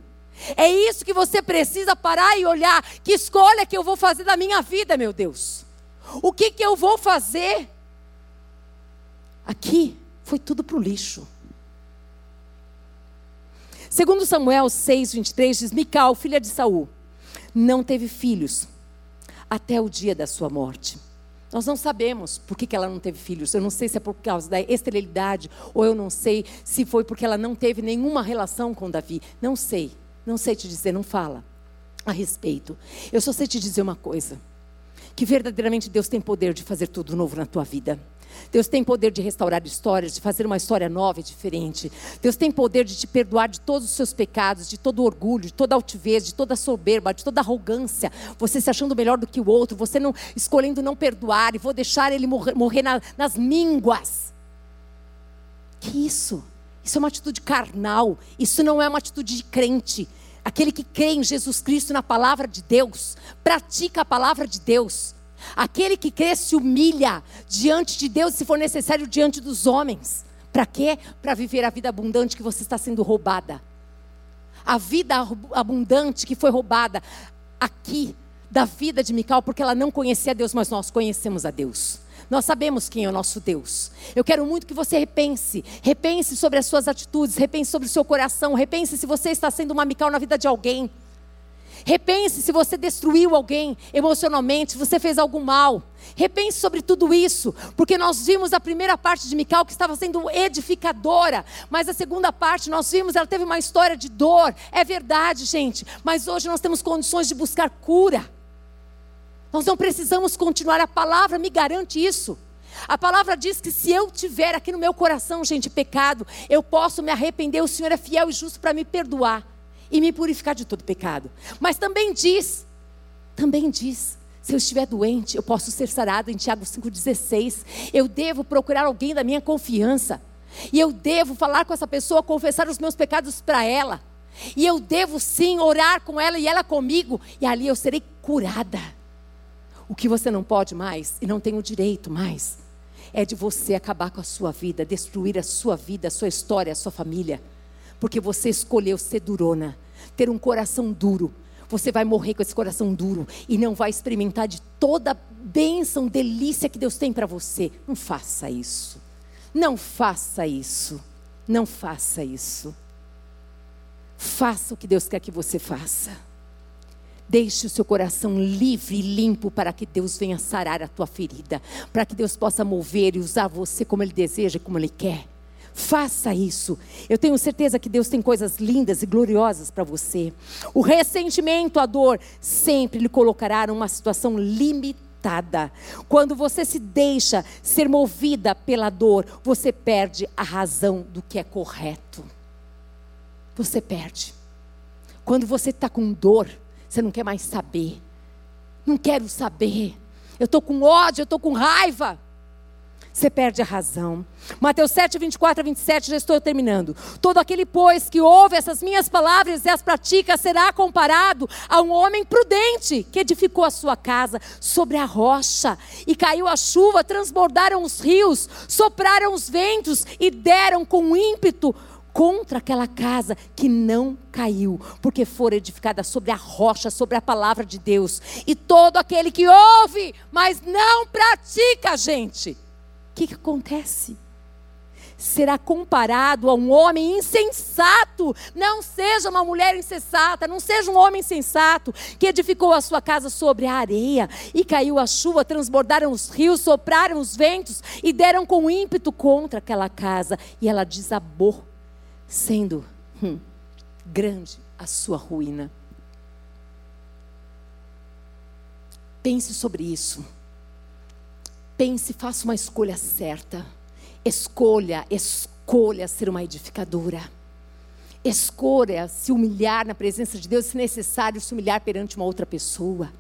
É isso que você precisa parar e olhar. Que escolha que eu vou fazer da minha vida, meu Deus? O que, que eu vou fazer? Aqui foi tudo para o lixo. Segundo Samuel 6, 23, diz, Mical, filha de Saul, não teve filhos até o dia da sua morte. Nós não sabemos por que, que ela não teve filhos. Eu não sei se é por causa da esterilidade, ou eu não sei se foi porque ela não teve nenhuma relação com Davi. Não sei. Não sei te dizer, não fala a respeito. Eu só sei te dizer uma coisa: que verdadeiramente Deus tem poder de fazer tudo novo na tua vida. Deus tem poder de restaurar histórias, de fazer uma história nova e diferente. Deus tem poder de te perdoar de todos os seus pecados, de todo orgulho, de toda altivez, de toda soberba, de toda arrogância. Você se achando melhor do que o outro, você não escolhendo não perdoar e vou deixar ele morrer, morrer na, nas mínguas. Que isso? Isso é uma atitude carnal. Isso não é uma atitude de crente. Aquele que crê em Jesus Cristo, na palavra de Deus, pratica a palavra de Deus Aquele que crê se humilha diante de Deus, se for necessário, diante dos homens. Para quê? Para viver a vida abundante que você está sendo roubada. A vida abundante que foi roubada aqui da vida de Mical, porque ela não conhecia Deus, mas nós conhecemos a Deus. Nós sabemos quem é o nosso Deus. Eu quero muito que você repense. Repense sobre as suas atitudes, repense sobre o seu coração, repense se você está sendo uma Mical na vida de alguém. Repense se você destruiu alguém emocionalmente, se você fez algum mal. Repense sobre tudo isso, porque nós vimos a primeira parte de Mical que estava sendo edificadora, mas a segunda parte nós vimos ela teve uma história de dor. É verdade, gente, mas hoje nós temos condições de buscar cura. Nós não precisamos continuar, a palavra me garante isso. A palavra diz que se eu tiver aqui no meu coração, gente, pecado, eu posso me arrepender, o Senhor é fiel e justo para me perdoar e me purificar de todo pecado. Mas também diz, também diz, se eu estiver doente, eu posso ser sarado em Tiago 5,16. Eu devo procurar alguém da minha confiança. E eu devo falar com essa pessoa, confessar os meus pecados para ela. E eu devo sim orar com ela e ela comigo. E ali eu serei curada. O que você não pode mais e não tem o direito mais é de você acabar com a sua vida, destruir a sua vida, a sua história, a sua família. Porque você escolheu ser durona ter um coração duro. Você vai morrer com esse coração duro e não vai experimentar de toda a bênção, delícia que Deus tem para você. Não faça isso. Não faça isso. Não faça isso. Faça o que Deus quer que você faça. Deixe o seu coração livre e limpo para que Deus venha sarar a tua ferida, para que Deus possa mover e usar você como Ele deseja e como Ele quer. Faça isso. Eu tenho certeza que Deus tem coisas lindas e gloriosas para você. O ressentimento, a dor, sempre lhe colocará numa situação limitada. Quando você se deixa ser movida pela dor, você perde a razão do que é correto. Você perde. Quando você está com dor, você não quer mais saber. Não quero saber. Eu estou com ódio, eu estou com raiva você perde a razão. Mateus 7, 24 a 27, já estou terminando. Todo aquele, pois, que ouve essas minhas palavras e as pratica, será comparado a um homem prudente que edificou a sua casa sobre a rocha. E caiu a chuva, transbordaram os rios, sopraram os ventos e deram com ímpeto contra aquela casa que não caiu, porque for edificada sobre a rocha, sobre a palavra de Deus. E todo aquele que ouve, mas não pratica, gente o que, que acontece? será comparado a um homem insensato. Não seja uma mulher insensata, não seja um homem insensato que edificou a sua casa sobre a areia e caiu a chuva, transbordaram os rios, sopraram os ventos e deram com ímpeto contra aquela casa e ela desabou, sendo hum, grande a sua ruína. Pense sobre isso pense, faça uma escolha certa. Escolha, escolha ser uma edificadora. Escolha se humilhar na presença de Deus, se necessário, se humilhar perante uma outra pessoa.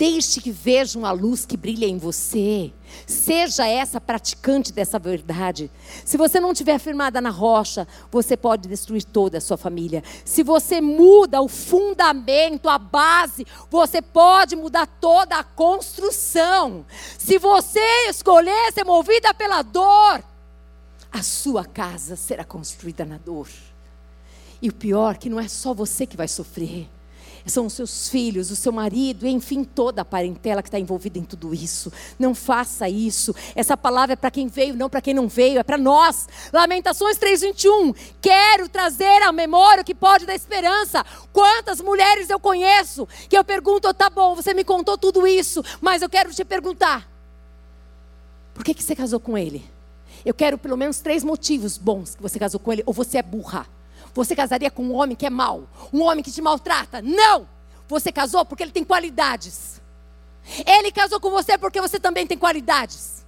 Deixe que vejam a luz que brilha em você. Seja essa praticante dessa verdade. Se você não estiver firmada na rocha, você pode destruir toda a sua família. Se você muda o fundamento, a base, você pode mudar toda a construção. Se você escolher ser movida pela dor, a sua casa será construída na dor. E o pior, que não é só você que vai sofrer são os seus filhos, o seu marido, enfim, toda a parentela que está envolvida em tudo isso. Não faça isso. Essa palavra é para quem veio, não para quem não veio, é para nós. Lamentações 3:21. Quero trazer à memória o que pode dar esperança. Quantas mulheres eu conheço que eu pergunto, tá bom, você me contou tudo isso, mas eu quero te perguntar. Por que, que você casou com ele? Eu quero pelo menos três motivos bons que você casou com ele, ou você é burra. Você casaria com um homem que é mau, um homem que te maltrata? Não! Você casou porque ele tem qualidades. Ele casou com você porque você também tem qualidades.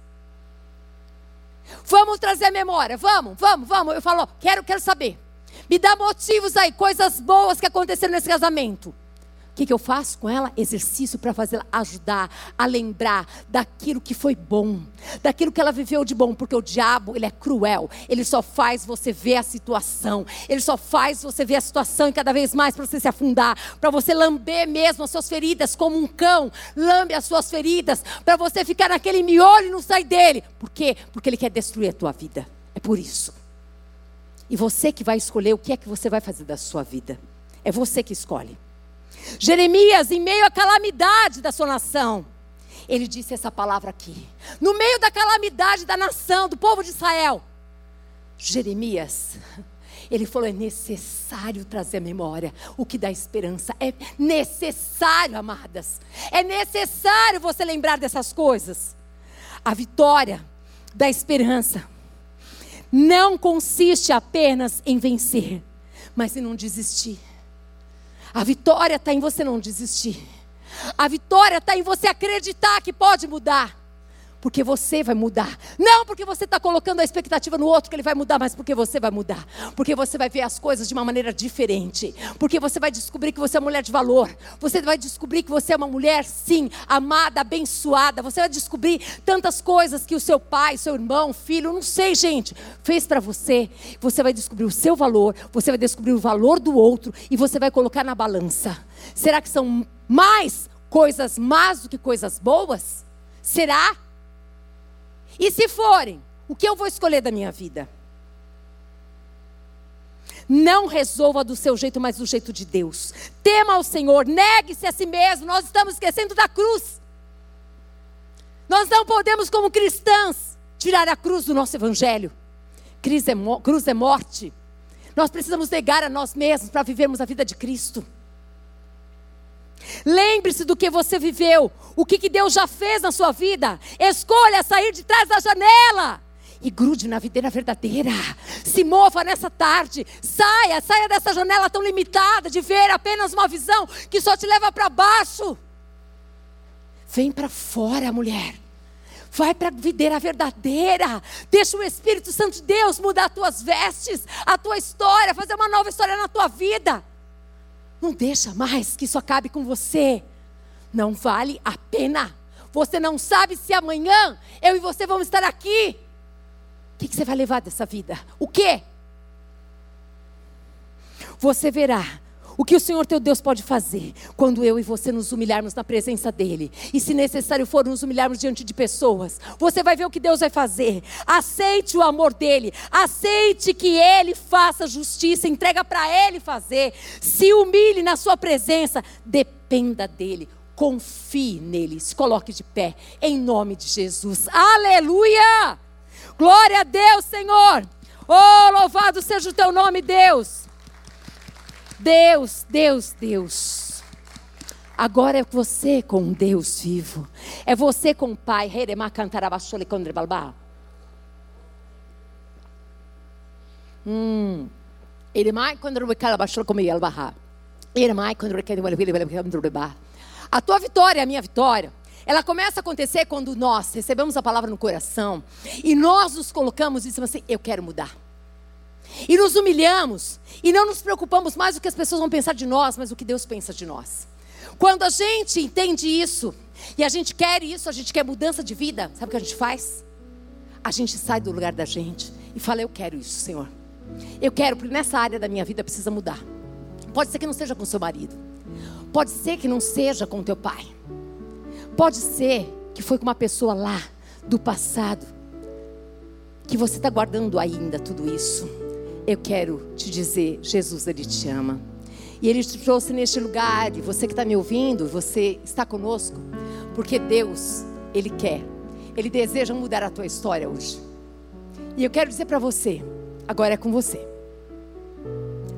Vamos trazer a memória, vamos, vamos, vamos. Eu falo, quero, quero saber. Me dá motivos aí, coisas boas que aconteceram nesse casamento. O que, que eu faço com ela? Exercício para fazê-la ajudar a lembrar daquilo que foi bom, daquilo que ela viveu de bom, porque o diabo, ele é cruel, ele só faz você ver a situação, ele só faz você ver a situação e cada vez mais para você se afundar, para você lamber mesmo as suas feridas, como um cão lambe as suas feridas, para você ficar naquele miolo e não sair dele. Por quê? Porque ele quer destruir a tua vida. É por isso. E você que vai escolher o que é que você vai fazer da sua vida. É você que escolhe. Jeremias, em meio à calamidade da sua nação, ele disse essa palavra aqui. No meio da calamidade da nação, do povo de Israel, Jeremias, ele falou: é necessário trazer a memória o que dá esperança. É necessário, amadas. É necessário você lembrar dessas coisas. A vitória da esperança não consiste apenas em vencer, mas em não desistir. A vitória está em você não desistir. A vitória está em você acreditar que pode mudar porque você vai mudar. Não porque você está colocando a expectativa no outro que ele vai mudar, mas porque você vai mudar. Porque você vai ver as coisas de uma maneira diferente. Porque você vai descobrir que você é uma mulher de valor. Você vai descobrir que você é uma mulher, sim, amada, abençoada. Você vai descobrir tantas coisas que o seu pai, seu irmão, filho, não sei, gente, fez para você. Você vai descobrir o seu valor, você vai descobrir o valor do outro e você vai colocar na balança. Será que são mais coisas más do que coisas boas? Será? E se forem, o que eu vou escolher da minha vida? Não resolva do seu jeito, mas do jeito de Deus. Tema ao Senhor, negue-se a si mesmo. Nós estamos esquecendo da cruz. Nós não podemos, como cristãs, tirar a cruz do nosso evangelho. Cruz é, cruz é morte. Nós precisamos negar a nós mesmos para vivermos a vida de Cristo. Lembre-se do que você viveu, o que, que Deus já fez na sua vida. Escolha sair de trás da janela e grude na videira verdadeira. Se mova nessa tarde. Saia, saia dessa janela tão limitada de ver apenas uma visão que só te leva para baixo. Vem para fora, mulher. Vai para a videira verdadeira. Deixa o Espírito Santo de Deus mudar as tuas vestes, a tua história, fazer uma nova história na tua vida. Não deixa mais que isso acabe com você. Não vale a pena. Você não sabe se amanhã eu e você vamos estar aqui. O que, você vai levar dessa vida? O quê? Você verá o que o Senhor teu Deus pode fazer quando eu e você nos humilharmos na presença dEle? E se necessário for nos humilharmos diante de pessoas, você vai ver o que Deus vai fazer. Aceite o amor dEle, aceite que Ele faça justiça, entrega para Ele fazer. Se humilhe na Sua presença, dependa dEle. Confie nele, se coloque de pé, em nome de Jesus. Aleluia! Glória a Deus, Senhor. Oh, louvado seja o teu nome, Deus. Deus, Deus, Deus. Agora é você com Deus vivo. É você com o Pai. Hum. A tua vitória é a minha vitória. ela começa a acontecer quando nós recebemos a palavra no coração e nós nos colocamos e dizemos assim: eu quero mudar. E nos humilhamos e não nos preocupamos mais o que as pessoas vão pensar de nós, mas o que Deus pensa de nós. Quando a gente entende isso e a gente quer isso, a gente quer mudança de vida, sabe o que a gente faz? A gente sai do lugar da gente e fala: Eu quero isso, Senhor. Eu quero, porque nessa área da minha vida precisa mudar. Pode ser que não seja com seu marido, pode ser que não seja com teu pai, pode ser que foi com uma pessoa lá do passado, que você está guardando ainda tudo isso eu quero te dizer, Jesus, Ele te ama. E Ele te trouxe neste lugar, e você que está me ouvindo, você está conosco, porque Deus, Ele quer, Ele deseja mudar a tua história hoje. E eu quero dizer para você, agora é com você.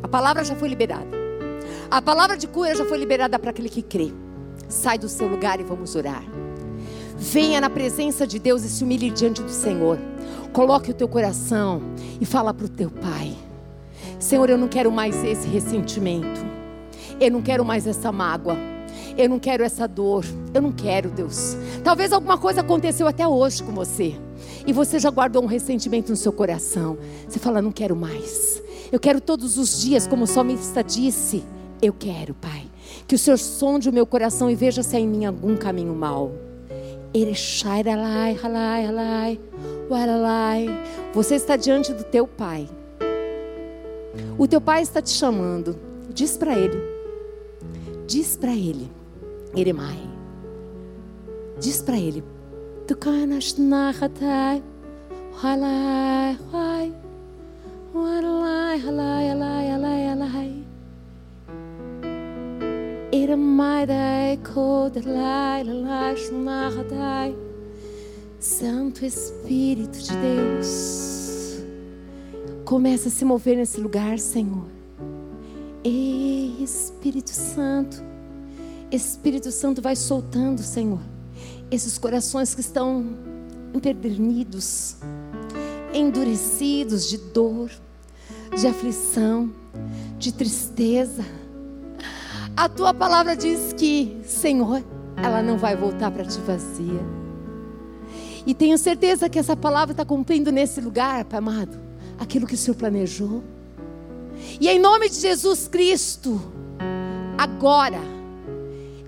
A palavra já foi liberada. A palavra de cura já foi liberada para aquele que crê. Sai do seu lugar e vamos orar. Venha na presença de Deus e se humilhe diante do Senhor. Coloque o teu coração e fala para o teu pai: Senhor, eu não quero mais esse ressentimento. Eu não quero mais essa mágoa. Eu não quero essa dor. Eu não quero, Deus. Talvez alguma coisa aconteceu até hoje com você. E você já guardou um ressentimento no seu coração. Você fala, não quero mais. Eu quero todos os dias, como o salmista disse. Eu quero, Pai. Que o Senhor sonde o meu coração e veja se há em mim algum caminho mau. Você está diante do teu pai. O teu pai está te chamando. Diz para ele. Diz para ele. Eremai. Diz para ele. Tu canas nahatai. Halai, halai. Halai, halai, halai, halai, halai. Santo Espírito de Deus, começa a se mover nesse lugar, Senhor. Ei, Espírito Santo, Espírito Santo vai soltando, Senhor, esses corações que estão empedernidos, endurecidos de dor, de aflição, de tristeza a tua palavra diz que, Senhor, ela não vai voltar para ti vazia. E tenho certeza que essa palavra está cumprindo nesse lugar, Pai amado, aquilo que o Senhor planejou. E em nome de Jesus Cristo, agora,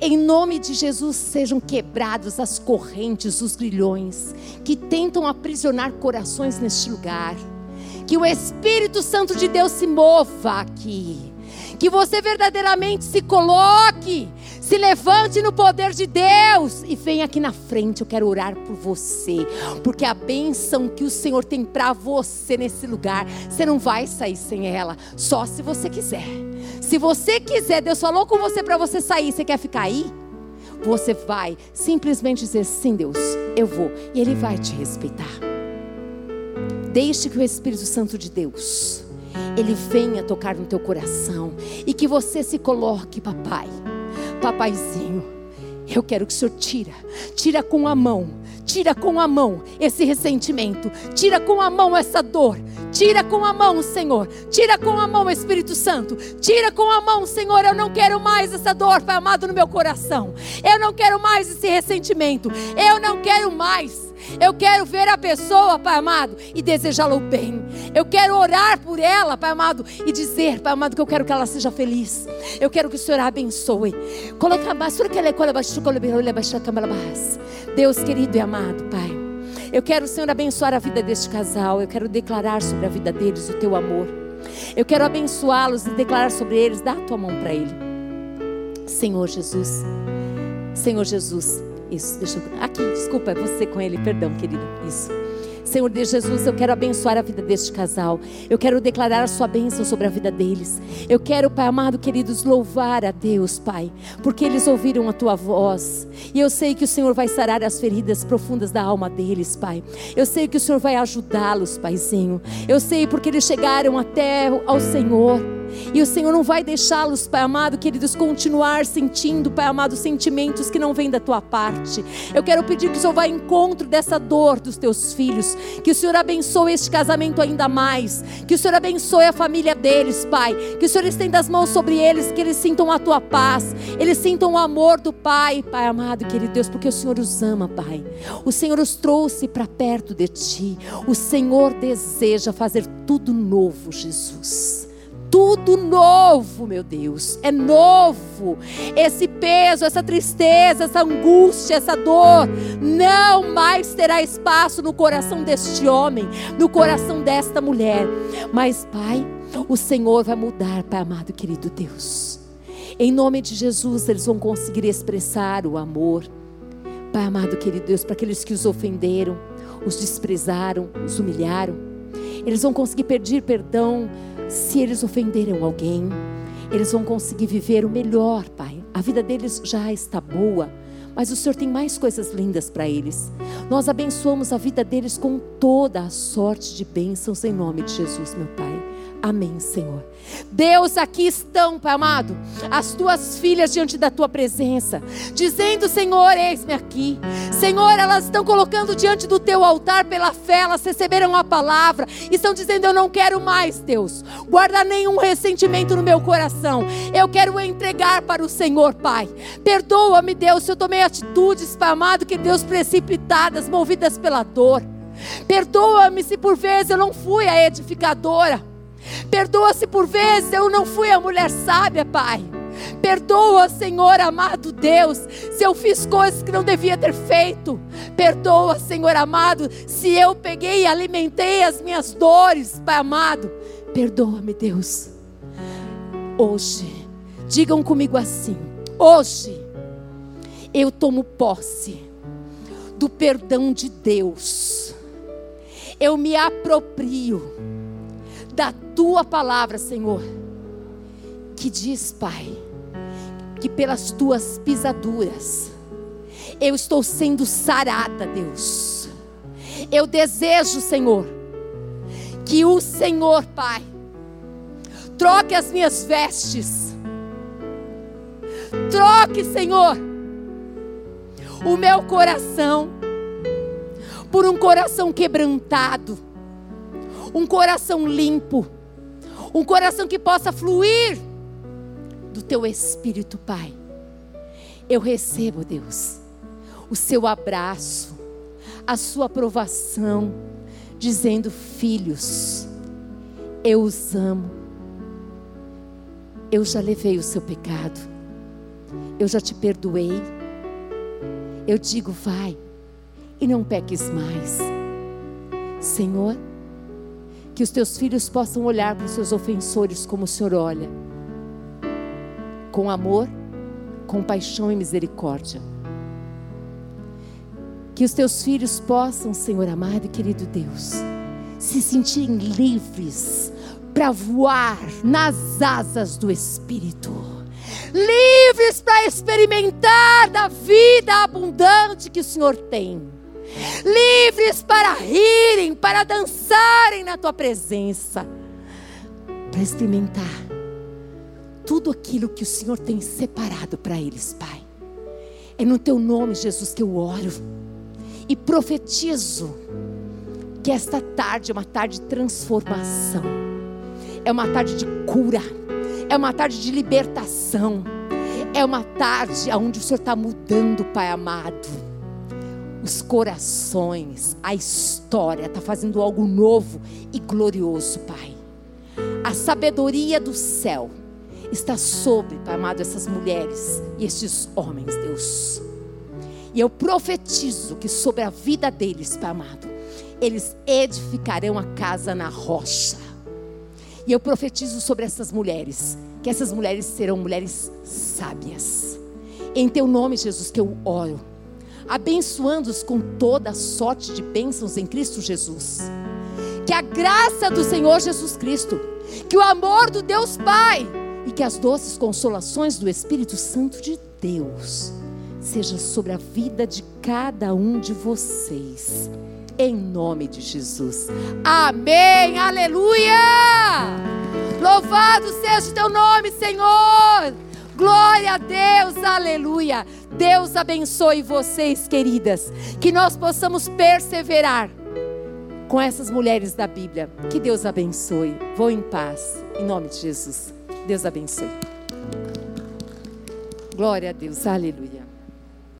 em nome de Jesus, sejam quebrados as correntes, os grilhões que tentam aprisionar corações neste lugar. Que o Espírito Santo de Deus se mova aqui que você verdadeiramente se coloque, se levante no poder de Deus e venha aqui na frente. Eu quero orar por você, porque a bênção que o Senhor tem para você nesse lugar, você não vai sair sem ela, só se você quiser. Se você quiser, Deus falou com você para você sair, você quer ficar aí? Você vai simplesmente dizer sim, Deus, eu vou, e Ele vai te respeitar. Deixe que o Espírito Santo de Deus ele venha tocar no teu coração e que você se coloque, papai, papaizinho. Eu quero que o Senhor tira, tira com a mão, tira com a mão esse ressentimento, tira com a mão essa dor, tira com a mão, Senhor, tira com a mão, Espírito Santo, tira com a mão, Senhor. Eu não quero mais essa dor, Pai amado, no meu coração, eu não quero mais esse ressentimento, eu não quero mais. Eu quero ver a pessoa, Pai amado, e desejá-la o bem. Eu quero orar por ela, Pai amado, e dizer, Pai amado, que eu quero que ela seja feliz. Eu quero que o Senhor a abençoe. Deus querido e amado, Pai. Eu quero, Senhor, abençoar a vida deste casal. Eu quero declarar sobre a vida deles o teu amor. Eu quero abençoá-los e declarar sobre eles. Dá a tua mão para ele. Senhor Jesus. Senhor Jesus. Isso, deixa eu. Aqui, desculpa, é você com ele, perdão, querido. Isso. Senhor Deus Jesus, eu quero abençoar a vida deste casal. Eu quero declarar a sua bênção sobre a vida deles. Eu quero, Pai amado, queridos, louvar a Deus, Pai, porque eles ouviram a tua voz. E eu sei que o Senhor vai sarar as feridas profundas da alma deles, Pai. Eu sei que o Senhor vai ajudá-los, Paizinho. Eu sei porque eles chegaram até ao Senhor E o Senhor não vai deixá-los, Pai amado, queridos, continuar sentindo, Pai amado, sentimentos que não vêm da tua parte. Eu quero pedir que o Senhor vá ao encontro dessa dor dos teus filhos. Que o Senhor abençoe este casamento ainda mais. Que o Senhor abençoe a família deles, Pai. Que o Senhor estenda as mãos sobre eles, que eles sintam a tua paz. Eles sintam o amor do Pai, Pai amado, querido Deus, porque o Senhor os ama, Pai. O Senhor os trouxe para perto de ti. O Senhor deseja fazer tudo novo, Jesus tudo novo, meu Deus. É novo. Esse peso, essa tristeza, essa angústia, essa dor não mais terá espaço no coração deste homem, no coração desta mulher. Mas, Pai, o Senhor vai mudar, Pai amado, querido Deus. Em nome de Jesus, eles vão conseguir expressar o amor. Pai amado, querido Deus, para aqueles que os ofenderam, os desprezaram, os humilharam. Eles vão conseguir pedir perdão se eles ofenderam alguém, eles vão conseguir viver o melhor, Pai. A vida deles já está boa, mas o Senhor tem mais coisas lindas para eles. Nós abençoamos a vida deles com toda a sorte de bênçãos em nome de Jesus, meu Pai. Amém, Senhor. Deus, aqui estão, Pai amado, as tuas filhas diante da tua presença, dizendo: Senhor, eis-me aqui. Senhor, elas estão colocando diante do teu altar pela fé, elas receberam a palavra, estão dizendo: Eu não quero mais, Deus, guardar nenhum ressentimento no meu coração. Eu quero entregar para o Senhor, Pai. Perdoa-me, Deus, se eu tomei atitudes, Pai amado, que Deus precipitadas, movidas pela dor. Perdoa-me se por vezes eu não fui a edificadora. Perdoa se por vezes eu não fui a mulher sábia, Pai. Perdoa, Senhor amado Deus, se eu fiz coisas que não devia ter feito. Perdoa, Senhor amado, se eu peguei e alimentei as minhas dores, Pai amado. Perdoa-me, Deus. Hoje, digam comigo assim: hoje eu tomo posse do perdão de Deus. Eu me aproprio da tua palavra, Senhor, que diz, Pai, que pelas tuas pisaduras eu estou sendo sarada, Deus. Eu desejo, Senhor, que o Senhor, Pai, troque as minhas vestes. Troque, Senhor, o meu coração por um coração quebrantado um coração limpo, um coração que possa fluir do teu espírito, Pai. Eu recebo, Deus, o seu abraço, a sua aprovação, dizendo: Filhos, eu os amo, eu já levei o seu pecado, eu já te perdoei. Eu digo: vai e não peques mais. Senhor, que os teus filhos possam olhar para os seus ofensores como o Senhor olha, com amor, compaixão e misericórdia. Que os teus filhos possam, Senhor amado e querido Deus, se sentirem livres para voar nas asas do Espírito. Livres para experimentar da vida abundante que o Senhor tem livres para rirem, para dançarem na tua presença, para experimentar tudo aquilo que o Senhor tem separado para eles, Pai. É no teu nome, Jesus, que eu oro e profetizo que esta tarde é uma tarde de transformação, é uma tarde de cura, é uma tarde de libertação, é uma tarde onde o Senhor está mudando, Pai amado os corações, a história está fazendo algo novo e glorioso, Pai. A sabedoria do céu está sobre, Pai amado, essas mulheres e estes homens, Deus. E eu profetizo que sobre a vida deles, Pai amado, eles edificarão a casa na rocha. E eu profetizo sobre essas mulheres, que essas mulheres serão mulheres sábias. Em teu nome, Jesus, que eu oro abençoando-os com toda sorte de bênçãos em Cristo Jesus. Que a graça do Senhor Jesus Cristo, que o amor do Deus Pai e que as doces consolações do Espírito Santo de Deus seja sobre a vida de cada um de vocês. Em nome de Jesus. Amém. Aleluia. Louvado seja o teu nome, Senhor. Glória a Deus, aleluia. Deus abençoe vocês, queridas. Que nós possamos perseverar com essas mulheres da Bíblia. Que Deus abençoe. Vou em paz, em nome de Jesus. Deus abençoe. Glória a Deus, aleluia.